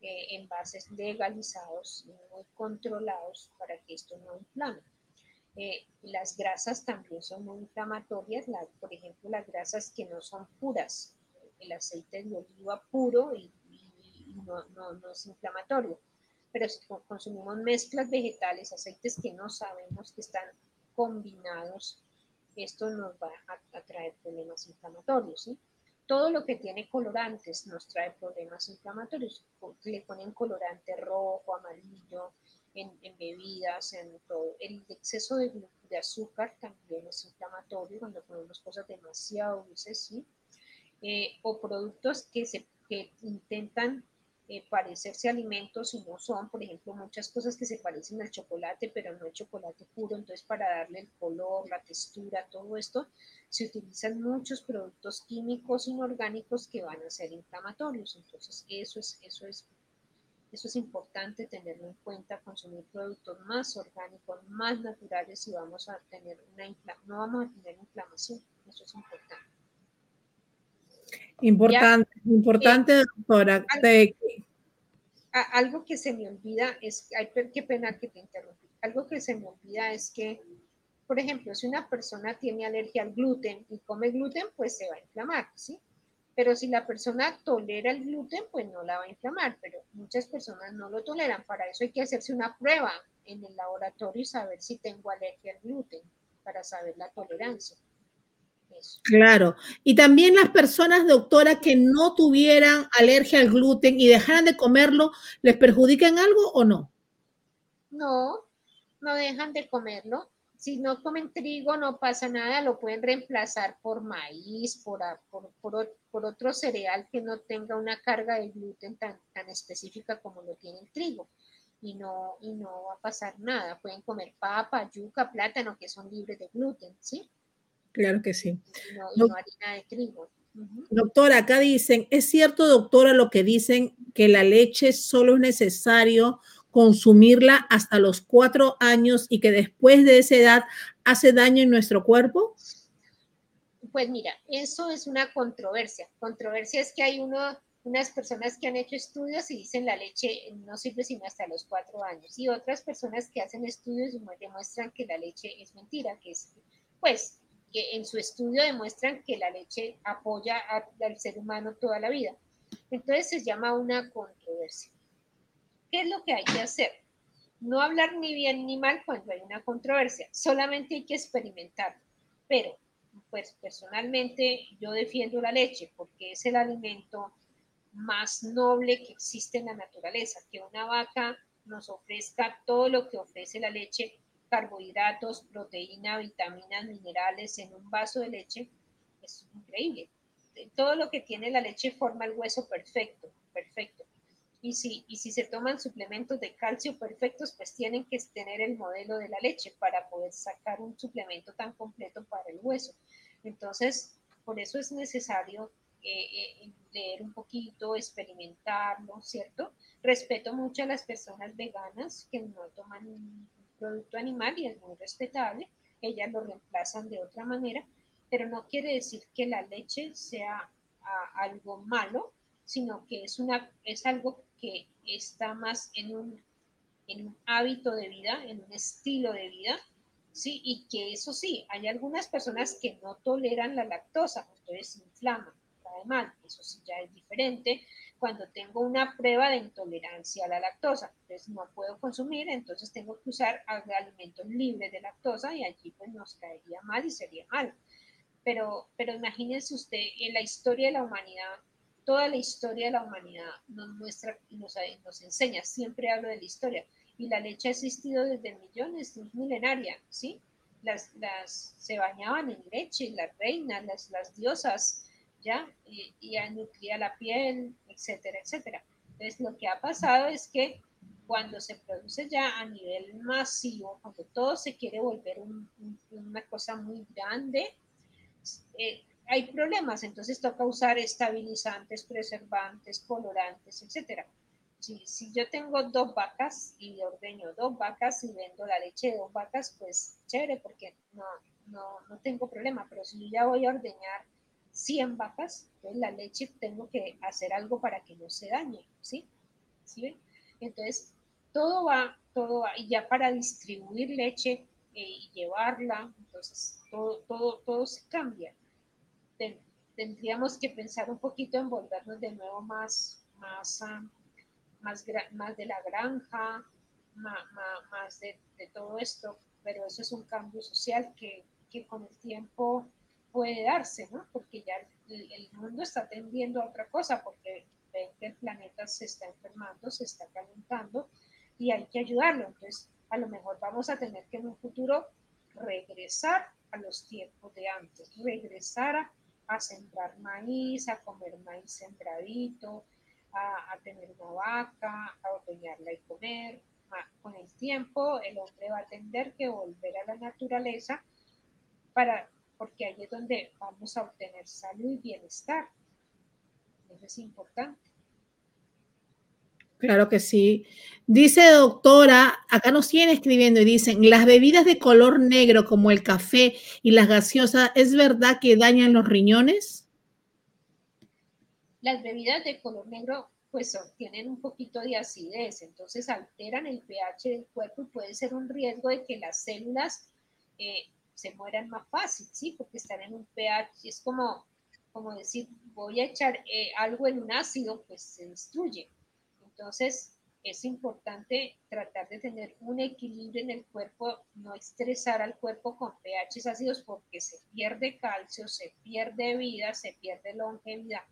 eh, envases legalizados muy controlados para que esto no inflame. Eh, las grasas también son muy inflamatorias, por ejemplo, las grasas que no son puras, el aceite de oliva puro y, no, es inflamatorio, pero si consumimos mezclas vegetales, aceites que no sabemos que están combinados, esto nos va a, traer problemas inflamatorios. ¿sí? Todo lo que tiene colorantes nos trae problemas inflamatorios. Le ponen colorante rojo, amarillo, en, bebidas, en todo. El exceso de, azúcar también es inflamatorio cuando ponemos cosas demasiado dulces, ¿sí? Eh, o productos que, se, que intentan eh, parecerse alimentos y no son, por ejemplo, muchas cosas que se parecen al chocolate, pero no es chocolate puro, entonces para darle el color, la textura, todo esto, se utilizan muchos productos químicos inorgánicos que van a ser inflamatorios, entonces eso es, eso es eso es importante tenerlo en cuenta, consumir productos más orgánicos, más naturales y vamos a tener una no vamos a tener inflamación. Eso es importante. Importante, importante, doctora. Algo, que se me olvida es, ay, qué pena que te interrumpí. Algo que se me olvida es que, por ejemplo, si una persona tiene alergia al gluten y come gluten, pues se va a inflamar, ¿sí? Pero si la persona tolera el gluten, pues no la va a inflamar, pero muchas personas no lo toleran. Para eso hay que hacerse una prueba en el laboratorio y saber si tengo alergia al gluten, para saber la tolerancia. Claro. Y también las personas, doctora, que no tuvieran alergia al gluten y dejaran de comerlo, ¿les perjudican algo o no? No, no dejan de comerlo si no comen trigo no pasa nada, lo pueden reemplazar por maíz, por, por, otro cereal que no tenga una carga de gluten tan, tan específica como lo tiene el trigo. Y no, y no va a pasar nada. Pueden comer papa, yuca, plátano, que son libres de gluten, ¿sí? Claro que sí. Y no, harina de trigo. Doctora, acá dicen, ¿es cierto, doctora, lo que dicen que la leche solo es necesario consumirla hasta los cuatro años y que después de esa edad hace daño en nuestro cuerpo? Pues mira, eso es una controversia. Controversia es que hay uno, unas personas que han hecho estudios y dicen la leche no sirve sino hasta los cuatro años y otras personas que hacen estudios y demuestran que la leche es mentira, que es, pues, que en su estudio demuestran que la leche apoya al ser humano toda la vida. Entonces se llama una controversia. ¿Qué es lo que hay que hacer? No hablar ni bien ni mal cuando hay una controversia, solamente hay que experimentar. Pero, pues personalmente yo defiendo la leche porque es el alimento más noble que existe en la naturaleza, que una vaca nos ofrezca todo lo que ofrece la leche, carbohidratos, proteína, vitaminas, minerales en un vaso de leche, es increíble. Todo lo que tiene la leche forma el hueso perfecto, perfecto. Y si, y si se toman suplementos de calcio perfectos, pues tienen que tener el modelo de la leche para poder sacar un suplemento tan completo para el hueso. Entonces, por eso es necesario eh, eh, leer un poquito, experimentarlo, ¿cierto? Respeto mucho a las personas veganas que no toman producto animal y es muy respetable. Ellas lo reemplazan de otra manera, pero no quiere decir que la leche sea algo malo, sino que es, una, es algo que está más en un, en un hábito de vida, en un estilo de vida, ¿sí? Y que eso sí, hay algunas personas que no toleran la lactosa, entonces inflaman, cae mal, eso sí ya es diferente. Cuando tengo una prueba de intolerancia a la lactosa, entonces no puedo consumir, entonces tengo que usar alimentos libres de lactosa y allí pues nos caería mal y sería mal. Pero, pero imagínense usted, en la historia de la humanidad, toda la historia de la humanidad nos muestra y nos, nos, enseña, siempre hablo de la historia, y la leche ha existido desde millones, es milenaria, ¿sí? Las, las, se bañaban en leche, las reinas, las, las diosas, ¿ya? Y, y nutría la piel, etcétera, etcétera. Entonces, lo que ha pasado es que cuando se produce ya a nivel masivo, cuando todo se quiere volver una cosa muy grande, eh, hay problemas, entonces toca usar estabilizantes, preservantes, colorantes, etc. Si, si yo tengo dos vacas y ordeño dos vacas y vendo la leche de dos vacas, pues chévere, porque no, no, no tengo problema. Pero si yo ya voy a ordeñar 100 vacas, pues la leche tengo que hacer algo para que no se dañe, ¿sí? ¿Sí ven? Entonces, todo va, todo va, y ya para distribuir leche eh, y llevarla, entonces todo, todo, todo se cambia. tendríamos que pensar un poquito en volvernos de nuevo más, más, ah, más, de la granja, más, más de, de, todo esto, pero eso es un cambio social que, que con el tiempo puede darse, ¿no? Porque ya el, mundo está tendiendo a otra cosa, porque ven que el planeta se está enfermando, se está calentando y hay que ayudarlo. Entonces, a lo mejor vamos a tener que en un futuro regresar a los tiempos de antes, regresar a, a sembrar maíz, a comer maíz sembradito, a, a tener una vaca, a ordeñarla y comer. Con el tiempo, el hombre va a tener que volver a la naturaleza para, porque ahí es donde vamos a obtener salud y bienestar. Eso es importante. Claro que sí. Dice doctora, acá nos siguen escribiendo y dicen, las bebidas de color negro como el café y las gaseosas, ¿es verdad que dañan los riñones? Las bebidas de color negro pues tienen un poquito de acidez, entonces alteran el pH del cuerpo y puede ser un riesgo de que las células eh, se mueran más fácil, ¿sí? Porque están en un pH, es como, como decir, voy a echar eh, algo en un ácido, pues se destruye. Entonces, es importante tratar de tener un equilibrio en el cuerpo, no estresar al cuerpo con pHs ácidos porque se pierde calcio, se pierde vida, se pierde longevidad.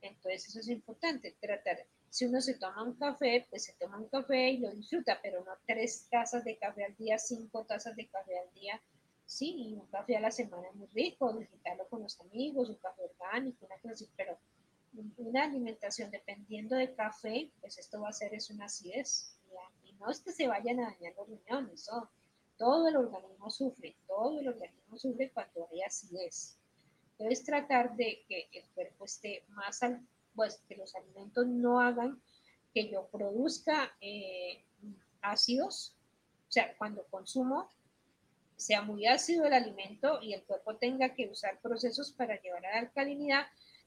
Entonces, eso es importante, tratar. Si uno se toma un café, pues se toma un café y lo disfruta, pero no tres tazas de café al día, cinco tazas de café al día. Sí, un café a la semana muy rico, disfrutarlo con los amigos, un café orgánico, una así, pero una alimentación dependiendo de café, pues esto va a ser es una acidez. Y no es que se vayan a dañar los riñones, todo el organismo sufre, todo el organismo sufre cuando hay acidez. Entonces tratar de que el cuerpo esté más, al, pues que los alimentos no hagan que yo produzca eh, ácidos, o sea, cuando consumo sea muy ácido el alimento y el cuerpo tenga que usar procesos para llevar a la alcalinidad,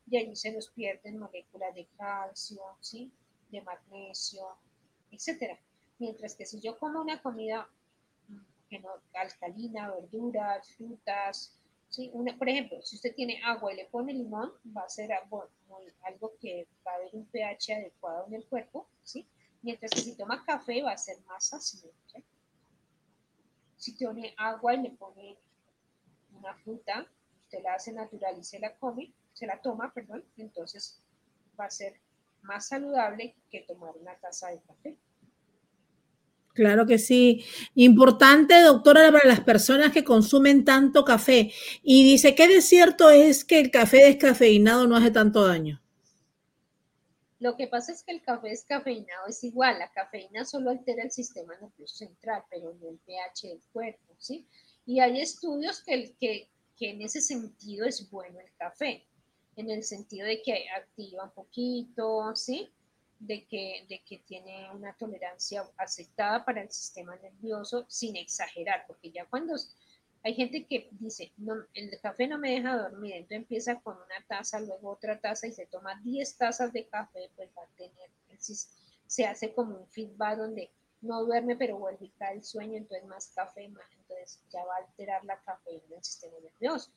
y ahí se nos pierden moléculas de calcio, ¿sí? de magnesio, etc. Mientras que si yo como una comida mm, que no, alcalina, verduras, frutas, ¿sí? Una, por ejemplo, si usted tiene agua y le pone limón, va a ser algo, algo que va a haber un pH adecuado en el cuerpo, ¿sí? mientras que si toma café va a ser más ácido. Si tiene agua y le pone una fruta, usted la hace natural y se la come, se la toma, perdón, entonces va a ser más saludable que tomar una taza de café. Claro que sí. Importante, doctora, para las personas que consumen tanto café. Y dice, ¿qué de cierto es que el café descafeinado no hace tanto daño? Lo que pasa es que el café descafeinado es igual. La cafeína solo altera el sistema nervioso central, pero no el pH del cuerpo, ¿sí? Y hay estudios que, que, que en ese sentido es bueno el café en el sentido de que activa un poquito, ¿sí? De que, de que tiene una tolerancia aceptada para el sistema nervioso sin exagerar, porque ya cuando hay gente que dice, no, el café no me deja dormir, entonces empieza con una taza, luego otra taza y se toma 10 tazas de café, pues va a tener, se hace como un feedback donde no duerme, pero vuelve y cae el sueño, entonces más café, más, entonces ya va a alterar la cafeína del sistema nervioso.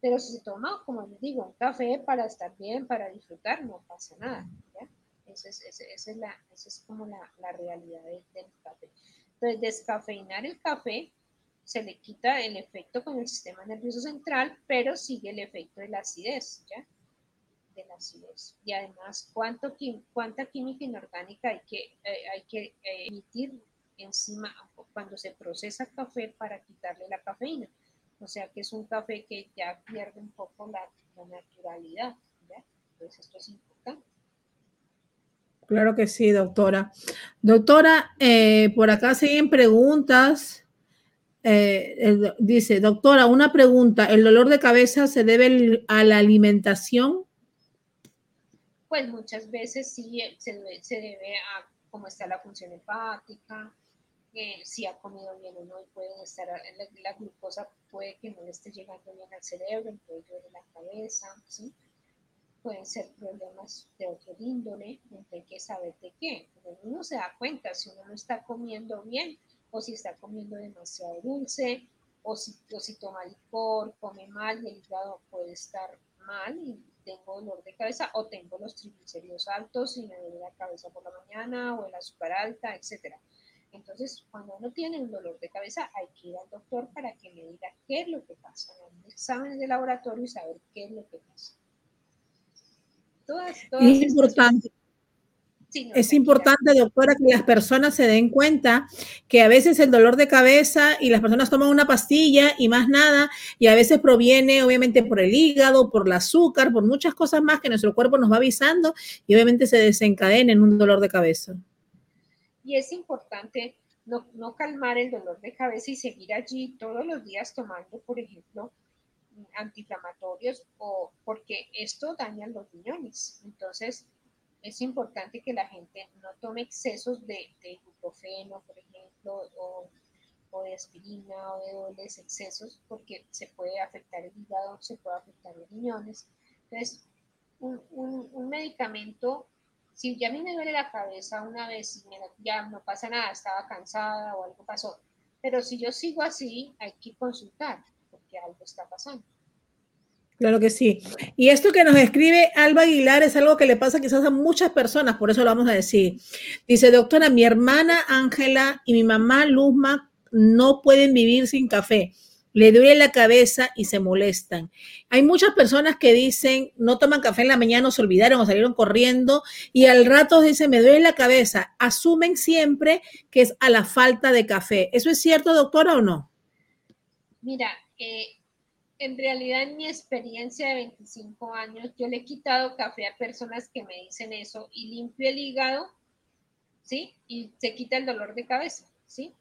Pero si se toma, como les digo, un café para estar bien, para disfrutar, no pasa nada. ¿ya? Esa es, esa, es, la, esa es como la, la realidad del, del café. Entonces, descafeinar el café se le quita el efecto con el sistema nervioso central, pero sigue el efecto de la acidez, ¿ya? De la acidez. Y además, ¿cuánto, ¿cuánta química inorgánica hay que, eh, hay que eh, emitir encima cuando se procesa café para quitarle la cafeína? O sea que es un café que ya pierde un poco la, naturalidad. ¿ya? Entonces esto es importante. Claro que sí, doctora. Doctora, eh, por acá siguen preguntas. Eh, dice, doctora, una pregunta. ¿El dolor de cabeza se debe a la alimentación? pues muchas veces sí eh, se debe, a cómo está la función hepática, eh, si ha comido bien o no, pueden estar, la, la, glucosa puede que no le esté llegando bien al cerebro, puede de la cabeza, ¿sí? Pueden ser problemas de otro índole, hay que saber de qué. uno se da cuenta si uno no está comiendo bien o si está comiendo demasiado dulce o si, o si toma licor, come mal y el hígado puede estar mal y tengo dolor de cabeza o tengo los triglicéridos altos y me duele la cabeza por la mañana o el azúcar alta, etcétera. Entonces, cuando uno tiene un dolor de cabeza, hay que ir al doctor para que me diga qué es lo que pasa, un exámenes de laboratorio y saber qué es lo que pasa. Todas, es importante. Es importante, doctora, que las personas se den cuenta que a veces el dolor de cabeza y las personas toman una pastilla y más nada, y a veces proviene obviamente por el hígado, por el azúcar, por muchas cosas más que nuestro cuerpo nos va avisando y obviamente se desencadena en un dolor de cabeza y es importante no, no, calmar el dolor de cabeza y seguir allí todos los días tomando, por ejemplo, antiinflamatorios o porque esto daña los riñones. Entonces, es importante que la gente no tome excesos de, de ibuprofeno, por ejemplo, o, o, de aspirina o de dobles excesos, porque se puede afectar el hígado, se puede afectar los riñones. Entonces, un, un, un medicamento si ya a mí me duele la cabeza una vez y ya no pasa nada, estaba cansada o algo pasó, pero si yo sigo así, hay que consultar porque algo está pasando. Claro que sí. Y esto que nos escribe Alba Aguilar es algo que le pasa quizás a muchas personas, por eso lo vamos a decir. Dice, doctora, mi hermana Ángela y mi mamá Luzma no pueden vivir sin café le duele la cabeza y se molestan. Hay muchas personas que dicen, no toman café en la mañana, se olvidaron o salieron corriendo y al rato dicen, me duele la cabeza. Asumen siempre que es a la falta de café. ¿Eso es cierto, doctora, o no? Mira, eh, en realidad en mi experiencia de 25 años, yo le he quitado café a personas que me dicen eso y limpio el hígado, ¿sí? Y se quita el dolor de cabeza, ¿sí?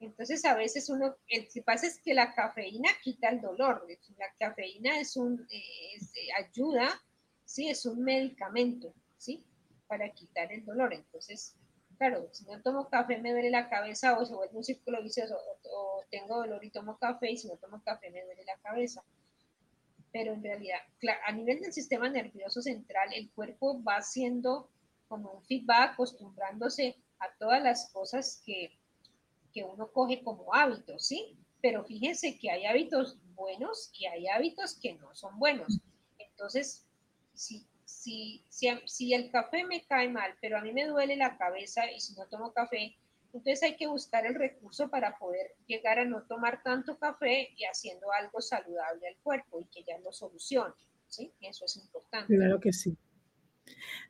Entonces, a veces uno, el que pasa es que la cafeína quita el dolor. La cafeína es un, eh, ayuda, sí, es un medicamento, ¿sí? Para quitar el dolor. Entonces, claro, si no tomo café me duele la cabeza o se vuelve un círculo vicioso o, tengo dolor y tomo café y si no tomo café me duele la cabeza. Pero en realidad, a nivel del sistema nervioso central, el cuerpo va haciendo como un feedback, acostumbrándose a todas las cosas que, que uno coge como hábitos, ¿sí? Pero fíjense que hay hábitos buenos y hay hábitos que no son buenos. Entonces, si, si, si, si el café me cae mal, pero a mí me duele la cabeza y si no tomo café, entonces hay que buscar el recurso para poder llegar a no tomar tanto café y haciendo algo saludable al cuerpo y que ya lo solucione. ¿sí? Eso es importante. Claro que sí.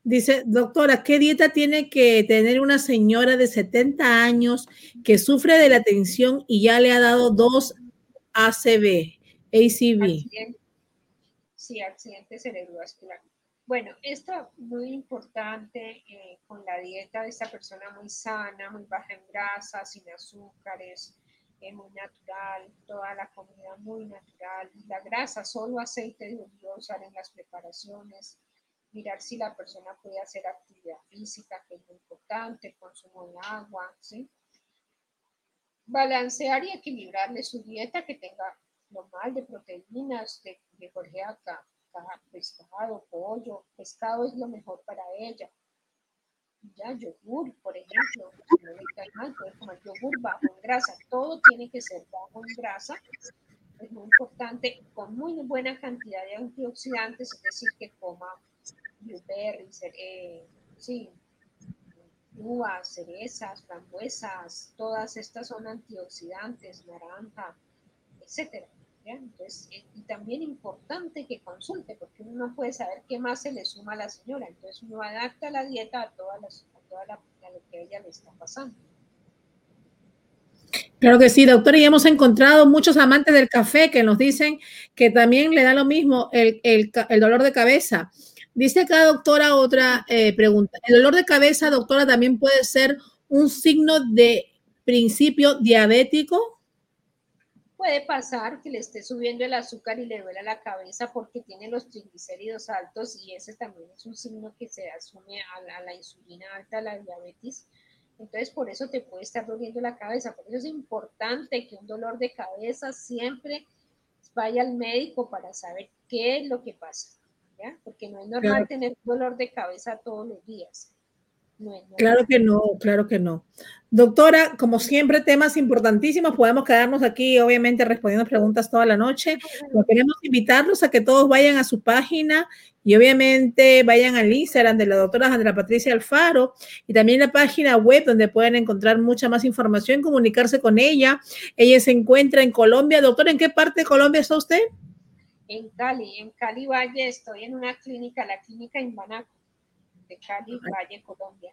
Dice, doctora, ¿qué dieta tiene que tener una señora de 70 años que sufre de la tensión y ya le ha dado dos ACV, ACV? Sí, accidente cerebrovascular. Bueno, esto muy importante eh, con la dieta de esta persona muy sana, muy baja en grasa, sin azúcares, eh, muy natural, toda la comida muy natural. La grasa, solo aceite de oliva usar en las preparaciones mirar si la persona puede hacer actividad física, que es muy importante, consumo de agua, ¿sí? Balancear y equilibrarle su dieta que tenga normal de proteínas, de, de pescado, pollo, pescado es lo mejor para ella. Ya, yogur, por ejemplo, no le cae mal, puede comer yogur bajo en grasa, todo tiene que ser bajo en grasa, es muy importante, con muy buena cantidad de antioxidantes, es decir, que coma blueberries, eh, sí, uvas, cerezas, frambuesas, todas estas son antioxidantes, naranja, etcétera. Entonces, eh, y también importante que consulte, porque uno no puede saber qué más se le suma a la señora. Entonces, uno adapta la dieta a, todas las, a toda la, a lo que a ella le está pasando. Claro que sí, doctora, y hemos encontrado muchos amantes del café que nos dicen que también le da lo mismo el, el, el dolor de cabeza. Dice acá, doctora, otra eh, pregunta. ¿El dolor de cabeza, doctora, también puede ser un signo de principio diabético? Puede pasar que le esté subiendo el azúcar y le duela la cabeza porque tiene los triglicéridos altos y ese también es un signo que se asume a la, a la insulina alta, a la diabetes. Entonces, por eso te puede estar doliendo la cabeza. Por eso es importante que un dolor de cabeza siempre vaya al médico para saber qué es lo que pasa. ¿ya? Porque no es normal Claro. tener dolor de cabeza todos los días. Claro que no, claro que no. Doctora, como siempre, temas importantísimos. Podemos quedarnos aquí, obviamente, respondiendo preguntas toda la noche. Pero queremos invitarlos a que todos vayan a su página y obviamente vayan al Instagram de la doctora Sandra Patricia Alfaro y también la página web donde pueden encontrar mucha más información, comunicarse con ella. Ella se encuentra en Colombia. Doctora, ¿en qué parte de Colombia está usted? En Cali, en Cali Valle, estoy en una clínica, la clínica Imbanaco, de Cali Valle, Colombia.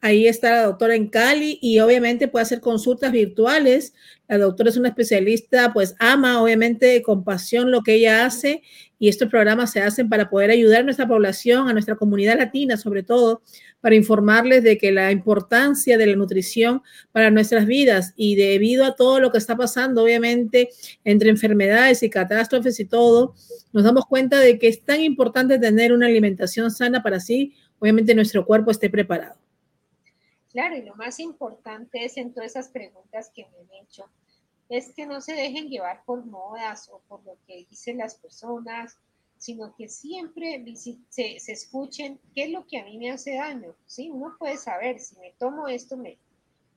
Ahí está la doctora en Cali y obviamente puede hacer consultas virtuales. La doctora es una especialista, pues ama obviamente con pasión lo que ella hace y estos programas se hacen para poder ayudar a nuestra población, a nuestra comunidad latina sobre todo, para informarles de que la importancia de la nutrición para nuestras vidas y debido a todo lo que está pasando, obviamente, entre enfermedades y catástrofes y todo, nos damos cuenta de que es tan importante tener una alimentación sana para así, obviamente, nuestro cuerpo esté preparado. Claro, y lo más importante es en todas esas preguntas que me han hecho, es que no se dejen llevar por modas o por lo que dicen las personas, sino que siempre se escuchen qué es lo que a mí me hace daño, ¿sí? Uno puede saber, si me tomo esto, me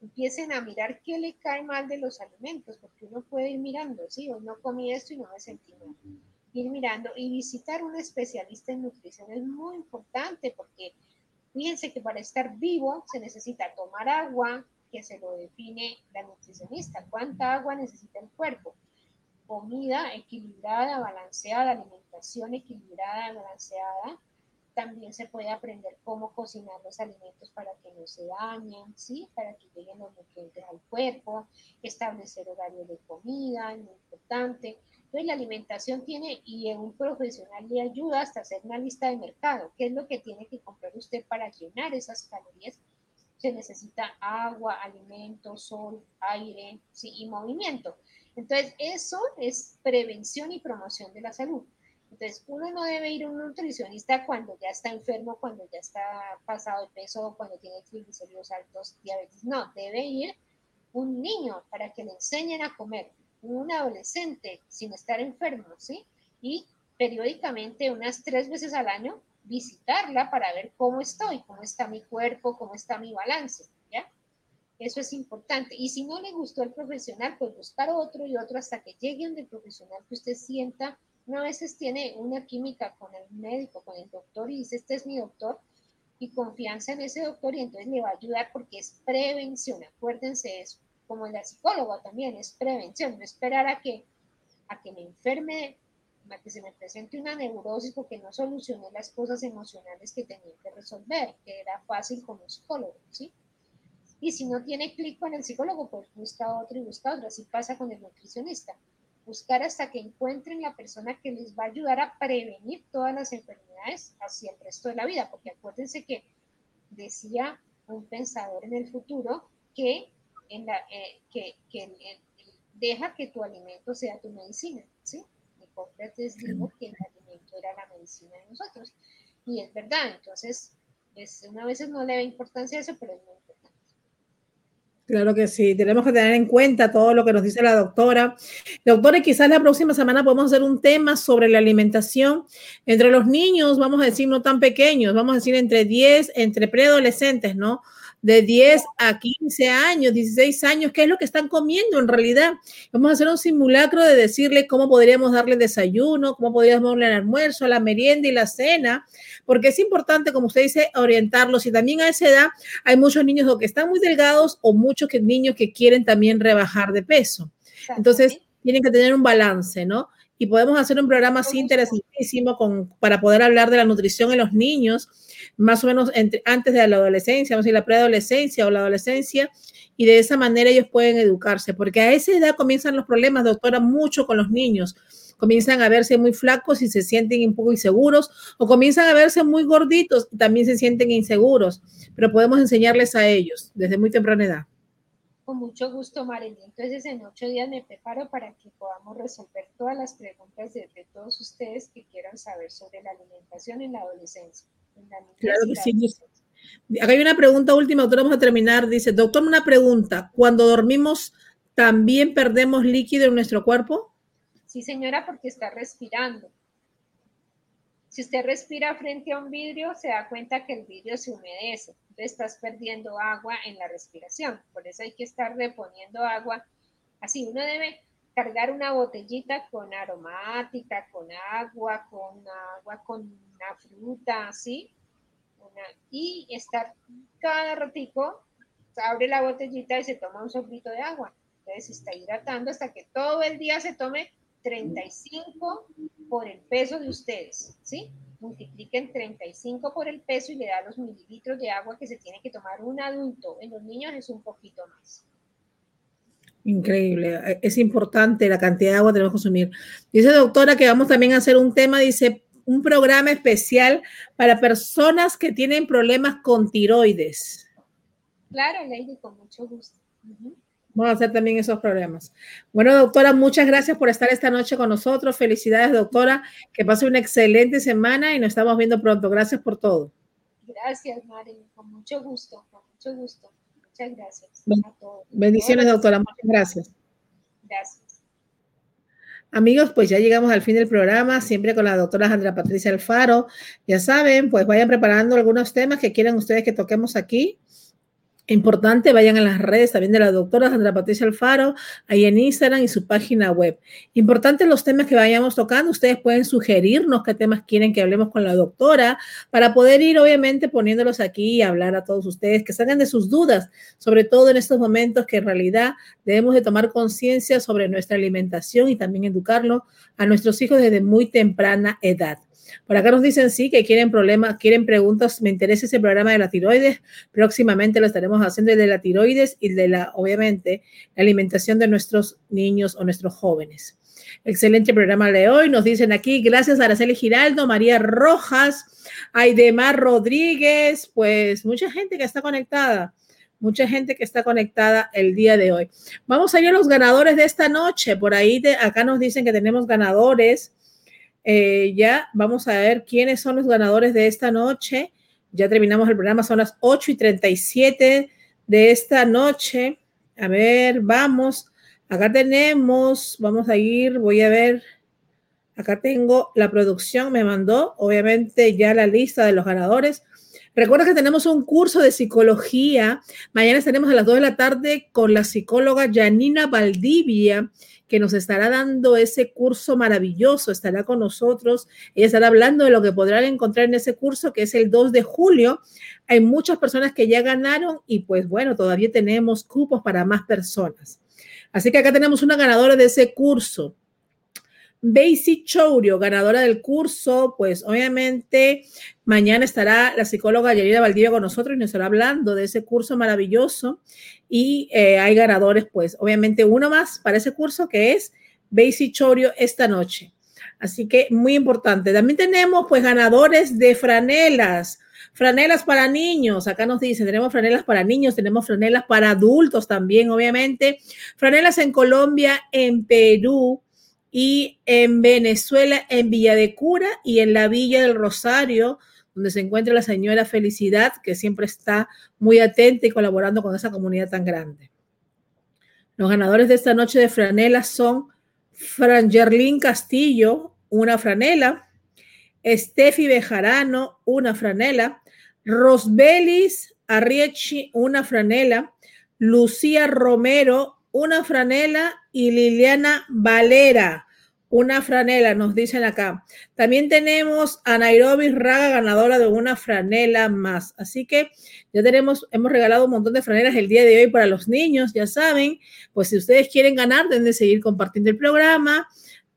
empiecen a mirar qué le cae mal de los alimentos, porque uno puede ir mirando, ¿sí? Hoy no comí esto y no me sentí mal. Ir mirando y visitar un especialista en nutrición es muy importante porque Fíjense que para estar vivo se necesita tomar agua, que se lo define la nutricionista. ¿Cuánta agua necesita el cuerpo? Comida equilibrada, balanceada, alimentación equilibrada, balanceada. También se puede aprender cómo cocinar los alimentos para que no se dañen, ¿sí? Para que lleguen los nutrientes al cuerpo, establecer horarios de comida, es muy importante. Entonces la alimentación tiene, y un profesional le ayuda hasta hacer una lista de mercado. ¿Qué es lo que tiene que comprar usted para llenar esas calorías? Se necesita agua, alimentos, sol, aire ¿sí? y movimiento. Entonces eso es prevención y promoción de la salud. Entonces uno no debe ir a un nutricionista cuando ya está enfermo, cuando ya está pasado de peso, cuando tiene triglicéridos altos, diabetes. No, debe ir un niño para que le enseñen a comer un adolescente sin estar enfermo, ¿sí? Y periódicamente, unas tres veces al año, visitarla para ver cómo estoy, cómo está mi cuerpo, cómo está mi balance, ¿ya? Eso es importante. Y si no le gustó el profesional, pues buscar otro y otro hasta que llegue donde el profesional que usted sienta. Una veces tiene una química con el médico, con el doctor y dice, este es mi doctor, y confianza en ese doctor y entonces le va a ayudar porque es prevención, acuérdense eso como la psicóloga también, es prevención, no esperar a que, a que me enferme, que se me presente una neurosis porque no solucioné las cosas emocionales que tenía que resolver, que era fácil como psicólogo, ¿sí? Y si no tiene clic con el psicólogo, pues busca otro y busca otro, así pasa con el nutricionista. Buscar hasta que encuentren la persona que les va a ayudar a prevenir todas las enfermedades hacia el resto de la vida, porque acuérdense que decía un pensador en el futuro que en la, eh, que, que deja que tu alimento sea tu medicina, ¿sí? Hipócrates dijo que el alimento era la medicina de nosotros. Y es verdad, entonces, es, una vez no le da importancia a eso, pero es muy importante. Claro que sí, tenemos que tener en cuenta todo lo que nos dice la doctora. Doctora, quizás la próxima semana podemos hacer un tema sobre la alimentación entre los niños, vamos a decir, no tan pequeños, vamos a decir entre 10, entre preadolescentes, ¿no? De 10 a 15 años, 16 años, qué es lo que están comiendo en realidad. Vamos a hacer un simulacro de decirle cómo podríamos darle desayuno, cómo podríamos darle el almuerzo, la merienda y la cena, porque es importante, como usted dice, orientarlos. Y también a esa edad hay muchos niños que están muy delgados o muchos que, niños que quieren también rebajar de peso. Entonces, tienen que tener un balance, ¿no? Y podemos hacer un programa así interesantísimo con, para poder hablar de la nutrición en los niños más o menos entre, antes de la adolescencia, vamos a decir la preadolescencia o la adolescencia, y de esa manera ellos pueden educarse, porque a esa edad comienzan los problemas, doctora, mucho con los niños. Comienzan a verse muy flacos y se sienten un poco inseguros, o comienzan a verse muy gorditos y también se sienten inseguros, pero podemos enseñarles a ellos desde muy temprana edad. Con mucho gusto, Marilyn. Entonces, en ocho días me preparo para que podamos resolver todas las preguntas de, de todos ustedes que quieran saber sobre la alimentación en la adolescencia. Claro que sí. Acá hay una pregunta última, doctor, vamos a terminar. Dice, doctor, una pregunta. Cuando dormimos, ¿también perdemos líquido en nuestro cuerpo? Sí, señora, porque está respirando. Si usted respira frente a un vidrio, se da cuenta que el vidrio se humedece. Entonces estás perdiendo agua en la respiración. Por eso hay que estar reponiendo agua. Así uno debe cargar una botellita con aromática, con agua, con agua, con una fruta, así. y estar cada ratico, abre la botellita y se toma un soplito de agua. Entonces se está hidratando hasta que todo el día se tome 35 por el peso de ustedes, ¿sí? Multipliquen 35 por el peso y le da los mililitros de agua que se tiene que tomar un adulto. En los niños es un poquito más. Increíble. Es importante la cantidad de agua que debemos consumir. Dice doctora que vamos también a hacer un tema, dice, un programa especial para personas que tienen problemas con tiroides. Claro, Lady, con mucho gusto. Vamos a hacer también esos problemas. Bueno, doctora, muchas gracias por estar esta noche con nosotros. Felicidades, doctora. Que pase una excelente semana y nos estamos viendo pronto. Gracias por todo. Gracias, Mari. Con mucho gusto, con mucho gusto. Muchas gracias. Bendiciones, doctora. Muchas gracias. Gracias. Amigos, pues ya llegamos al fin del programa, siempre con la doctora Sandra Patricia Alfaro. Ya saben, pues vayan preparando algunos temas que quieran ustedes que toquemos aquí. Importante, vayan a las redes también de la doctora Sandra Patricia Alfaro, ahí en Instagram y su página web. Importante los temas que vayamos tocando. Ustedes pueden sugerirnos qué temas quieren que hablemos con la doctora para poder ir, obviamente, poniéndolos aquí y hablar a todos ustedes, que salgan de sus dudas, sobre todo en estos momentos que en realidad debemos de tomar conciencia sobre nuestra alimentación y también educarlo a nuestros hijos desde muy temprana edad. Por acá nos dicen sí que quieren problemas, quieren preguntas. Me interesa ese programa de la tiroides. Próximamente lo estaremos haciendo de la tiroides y de la, obviamente, la alimentación de nuestros niños o nuestros jóvenes. Excelente programa de hoy. Nos dicen aquí, gracias a Araceli Giraldo, María Rojas, Aidemar Rodríguez, pues mucha gente que está conectada mucha gente que está conectada el día de hoy. Vamos a ir a los ganadores de esta noche. Por ahí de, acá nos dicen que tenemos ganadores. Eh, ya vamos a ver quiénes son los ganadores de esta noche. Ya terminamos el programa, son las 8 y 37 de esta noche. A ver, vamos. Acá tenemos, vamos a ir, voy a ver. Acá tengo la producción, me mandó obviamente ya la lista de los ganadores. Recuerda que tenemos un curso de psicología. Mañana estaremos a las 2 de la tarde con la psicóloga Janina Valdivia que nos estará dando ese curso maravilloso, estará con nosotros. Ella estará hablando de lo que podrán encontrar en ese curso, que es el 2 de julio. Hay muchas personas que ya ganaron y pues bueno, todavía tenemos cupos para más personas. Así que acá tenemos una ganadora de ese curso. Basic Chourio, ganadora del curso, pues obviamente mañana estará la psicóloga Yerida Valdivia con nosotros y nos estará hablando de ese curso maravilloso y eh, hay ganadores, pues obviamente uno más para ese curso que es Basic Chourio esta noche. Así que muy importante. También tenemos pues ganadores de franelas. Franelas para niños, acá nos dicen, tenemos franelas para niños, tenemos franelas para adultos también, obviamente. Franelas en Colombia, en Perú, y en Venezuela, en Villa de Cura y en la Villa del Rosario, donde se encuentra la señora Felicidad, que siempre está muy atenta y colaborando con esa comunidad tan grande. Los ganadores de esta noche de franelas son Frangerlin Castillo, una franela, Steffi Bejarano, una franela, Rosbelis Arriechi, una franela, Lucía Romero, una franela y Liliana Valera, una franela, nos dicen acá. También tenemos a Nairobi Raga, ganadora de una franela más. Así que ya tenemos, hemos regalado un montón de franelas el día de hoy para los niños, ya saben. Pues si ustedes quieren ganar, deben de seguir compartiendo el programa.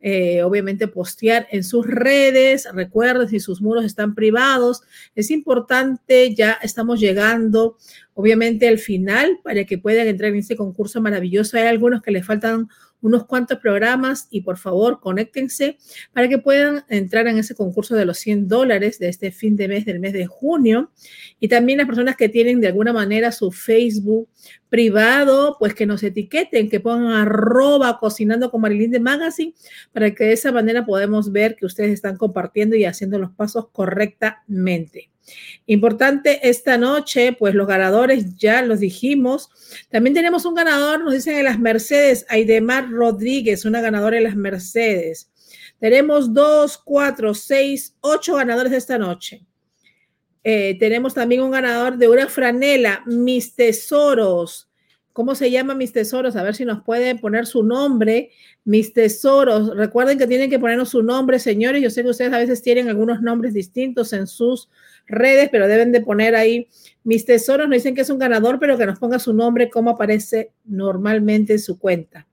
Eh, obviamente postear en sus redes. Recuerden, si sus muros están privados, es importante, ya estamos llegando, obviamente, al final para que puedan entrar en este concurso maravilloso. Hay algunos que les faltan unos cuantos programas y por favor conéctense para que puedan entrar en ese concurso de los 100 dólares de este fin de mes del mes de junio. Y también las personas que tienen de alguna manera su Facebook privado, pues que nos etiqueten, que pongan arroba cocinando con Marilyn de Magazine, para que de esa manera podamos ver que ustedes están compartiendo y haciendo los pasos correctamente. Importante esta noche, pues los ganadores ya los dijimos. También tenemos un ganador, nos dicen en las Mercedes, Aidemar Rodríguez, una ganadora en las Mercedes. Tenemos dos, cuatro, seis, ocho ganadores esta noche. Eh, tenemos también un ganador de una franela, Mis Tesoros. ¿Cómo se llama Mis Tesoros? A ver si nos pueden poner su nombre. Mis Tesoros. Recuerden que tienen que ponernos su nombre, señores. Yo sé que ustedes a veces tienen algunos nombres distintos en sus redes, pero deben de poner ahí Mis Tesoros. Nos dicen que es un ganador, pero que nos ponga su nombre como aparece normalmente en su cuenta.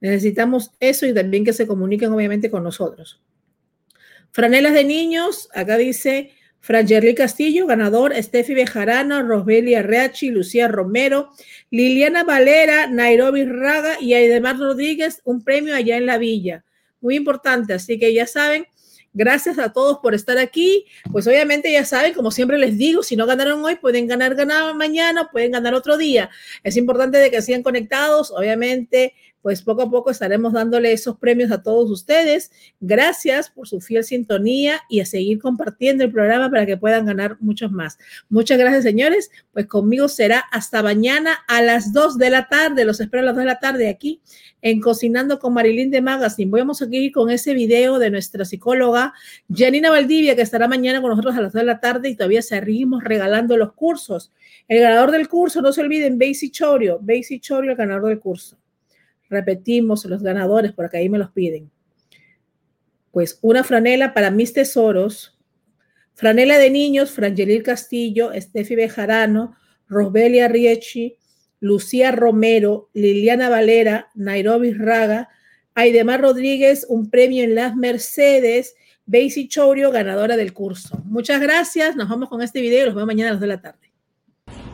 Necesitamos eso y también que se comuniquen obviamente con nosotros. Franelas de niños, acá dice Frangerly Castillo, ganador, Steffi Bejarano, Rosbelia Reachi, Lucía Romero, Liliana Valera, Nairobi Raga y Aidemar Rodríguez, un premio allá en la villa. Muy importante, así que ya saben, gracias a todos por estar aquí. Pues obviamente ya saben, como siempre les digo, si no ganaron hoy, pueden ganar, ganar mañana, pueden ganar otro día. Es importante de que sigan conectados, obviamente pues poco a poco estaremos dándole esos premios a todos ustedes. Gracias por su fiel sintonía y a seguir compartiendo el programa para que puedan ganar muchos más. Muchas gracias, señores. Pues conmigo será hasta mañana a las 2 de la tarde. Los espero a las 2 de la tarde aquí en Cocinando con Marilyn de Magazine. Vamos a seguir con ese video de nuestra psicóloga Janina Valdivia, que estará mañana con nosotros a las 2 de la tarde y todavía seguimos regalando los cursos. El ganador del curso, no se olviden, Basie Chorio, Basie Chorio, el ganador del curso. Repetimos los ganadores, porque ahí me los piden. Pues una franela para mis tesoros, franela de niños, Frangelil Castillo, Estefi Bejarano, Rosbelia Riechi, Lucía Romero, Liliana Valera, Nairobi Raga, Aidemar Rodríguez, un premio en las Mercedes, Basie Chorio, ganadora del curso. Muchas gracias, nos vamos con este video y los vemos mañana a las de la tarde.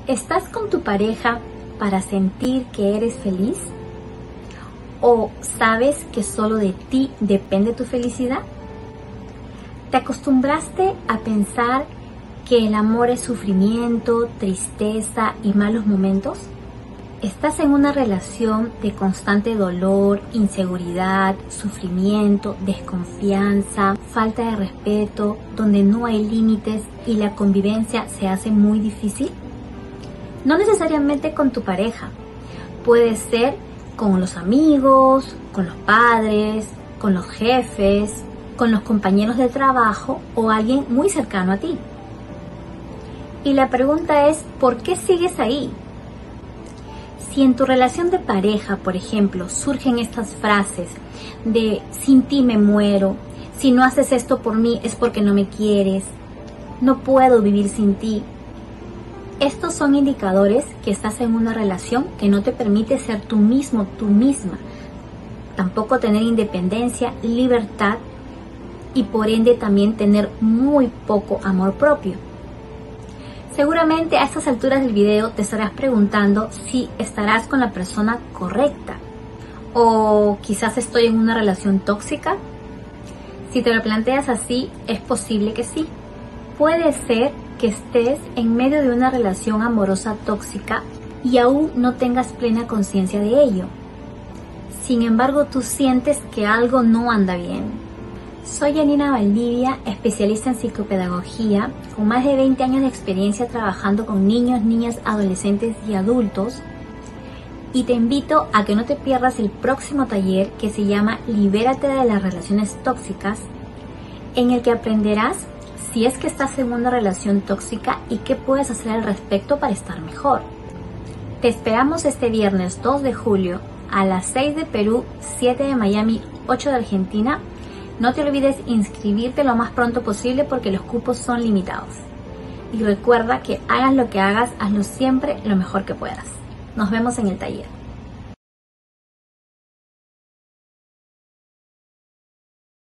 ¿Estás con tu pareja para sentir que eres feliz? ¿O sabes que solo de ti depende tu felicidad? ¿Te acostumbraste a pensar que el amor es sufrimiento, tristeza y malos momentos? ¿Estás en una relación de constante dolor, inseguridad, sufrimiento, desconfianza, falta de respeto, donde no hay límites y la convivencia se hace muy difícil? No necesariamente con tu pareja. Puede ser con los amigos, con los padres, con los jefes, con los compañeros de trabajo o alguien muy cercano a ti. Y la pregunta es, ¿por qué sigues ahí? Si en tu relación de pareja, por ejemplo, surgen estas frases de sin ti me muero, si no haces esto por mí es porque no me quieres, no puedo vivir sin ti, estos son indicadores que estás en una relación que no te permite ser tú mismo, tú misma. Tampoco tener independencia, libertad y por ende también tener muy poco amor propio. Seguramente a estas alturas del video te estarás preguntando si estarás con la persona correcta o quizás estoy en una relación tóxica. Si te lo planteas así, es posible que sí. Puede ser que estés en medio de una relación amorosa tóxica y aún no tengas plena conciencia de ello. Sin embargo, tú sientes que algo no anda bien. Soy Janina Valdivia, especialista en psicopedagogía, con más de 20 años de experiencia trabajando con niños, niñas, adolescentes y adultos. Y te invito a que no te pierdas el próximo taller que se llama Libérate de las relaciones tóxicas, en el que aprenderás si es que estás en una relación tóxica y qué puedes hacer al respecto para estar mejor. Te esperamos este viernes 2 de julio a las 6 de Perú, 7 de Miami, 8 de Argentina. No te olvides inscribirte lo más pronto posible porque los cupos son limitados. Y recuerda que hagas lo que hagas, hazlo siempre lo mejor que puedas. Nos vemos en el taller.